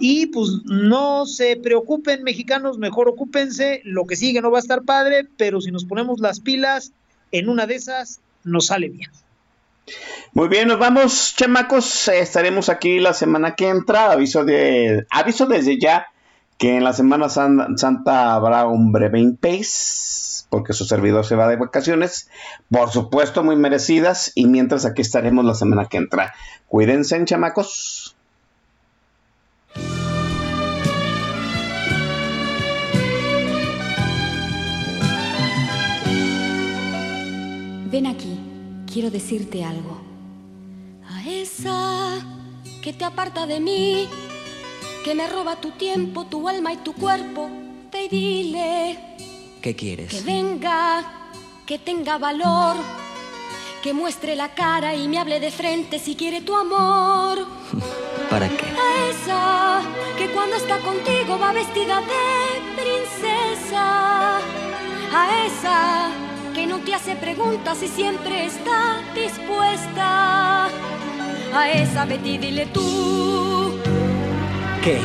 Y pues no se preocupen, mexicanos, mejor ocúpense. Lo que sigue no va a estar padre, pero si nos ponemos las pilas, en una de esas nos sale bien. Muy bien, nos vamos, chamacos. Estaremos aquí la semana que entra. Aviso de aviso desde ya que en la Semana San- Santa habrá un breve pace porque su servidor se va de vacaciones, por supuesto muy merecidas y mientras aquí estaremos la semana que entra. Cuídense, chamacos. Ven aquí, quiero decirte algo. A esa que te aparta de mí, que me roba tu tiempo, tu alma y tu cuerpo, y dile ¿Qué que quieres? venga, que tenga valor, que muestre la cara y me hable de frente si quiere tu amor. ¿Para qué? A esa que cuando está contigo va vestida de princesa. A esa que no te hace preguntas y siempre está dispuesta. A esa Betty dile tú ¿Qué?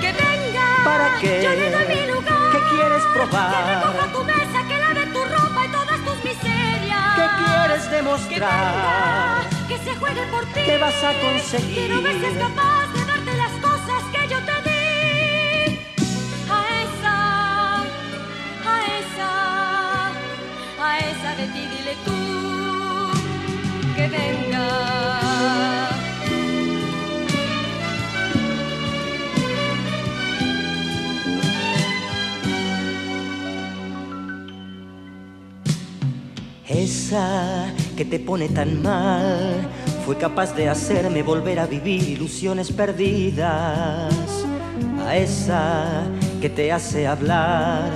que venga. ¿Para qué? Yo le doy mi lugar. ¿Qué quieres Que probar? recoja tu mesa, que lave tu ropa y todas tus miserias. ¿Qué quieres Que demostrar? venga, que se juegue por ti. ¿Qué vas a conseguir? Quiero ver si es Esa que te pone tan mal fue capaz de hacerme volver a vivir ilusiones perdidas. A esa que te hace hablar,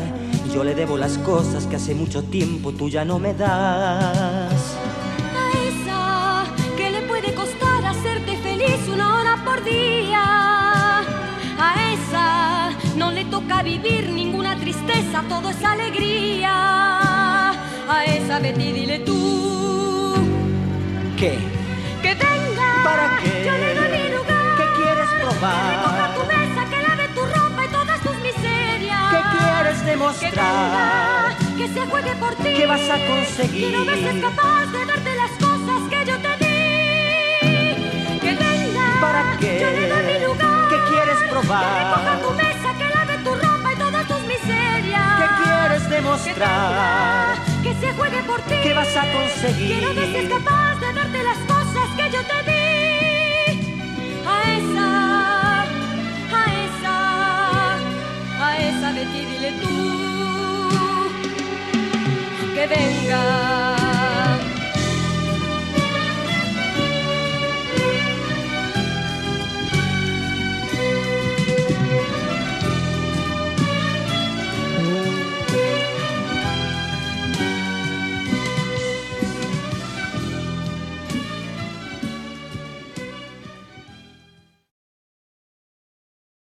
yo le debo las cosas que hace mucho tiempo tú ya no me das. A esa que le puede costar hacerte feliz una hora por día. A esa no le toca vivir ninguna tristeza, todo es alegría. A esa Betty dile tú ¿Qué? que venga. ¿Para qué? Yo le doy mi lugar. ¿Qué quieres Que recoja tu probar? mesa, que lave tu ropa y todas tus miserias. ¿Qué quieres Que demostrar? venga, que se juegue por ti. ¿Qué vas a conseguir? Ver si es capaz de darte las cosas que yo te di. Que venga. ¿Para qué? Yo le doy mi lugar. ¿Qué quieres Que recoja probar? tu mesa, que lave tu ropa y todas tus miserias. ¿Qué quieres Que demostrar? Que se juegue por ti. ¿Qué vas a conseguir? Quiero ver si es capaz de darte las cosas que yo te di. A esa, a esa, a esa Betty dile tú que venga.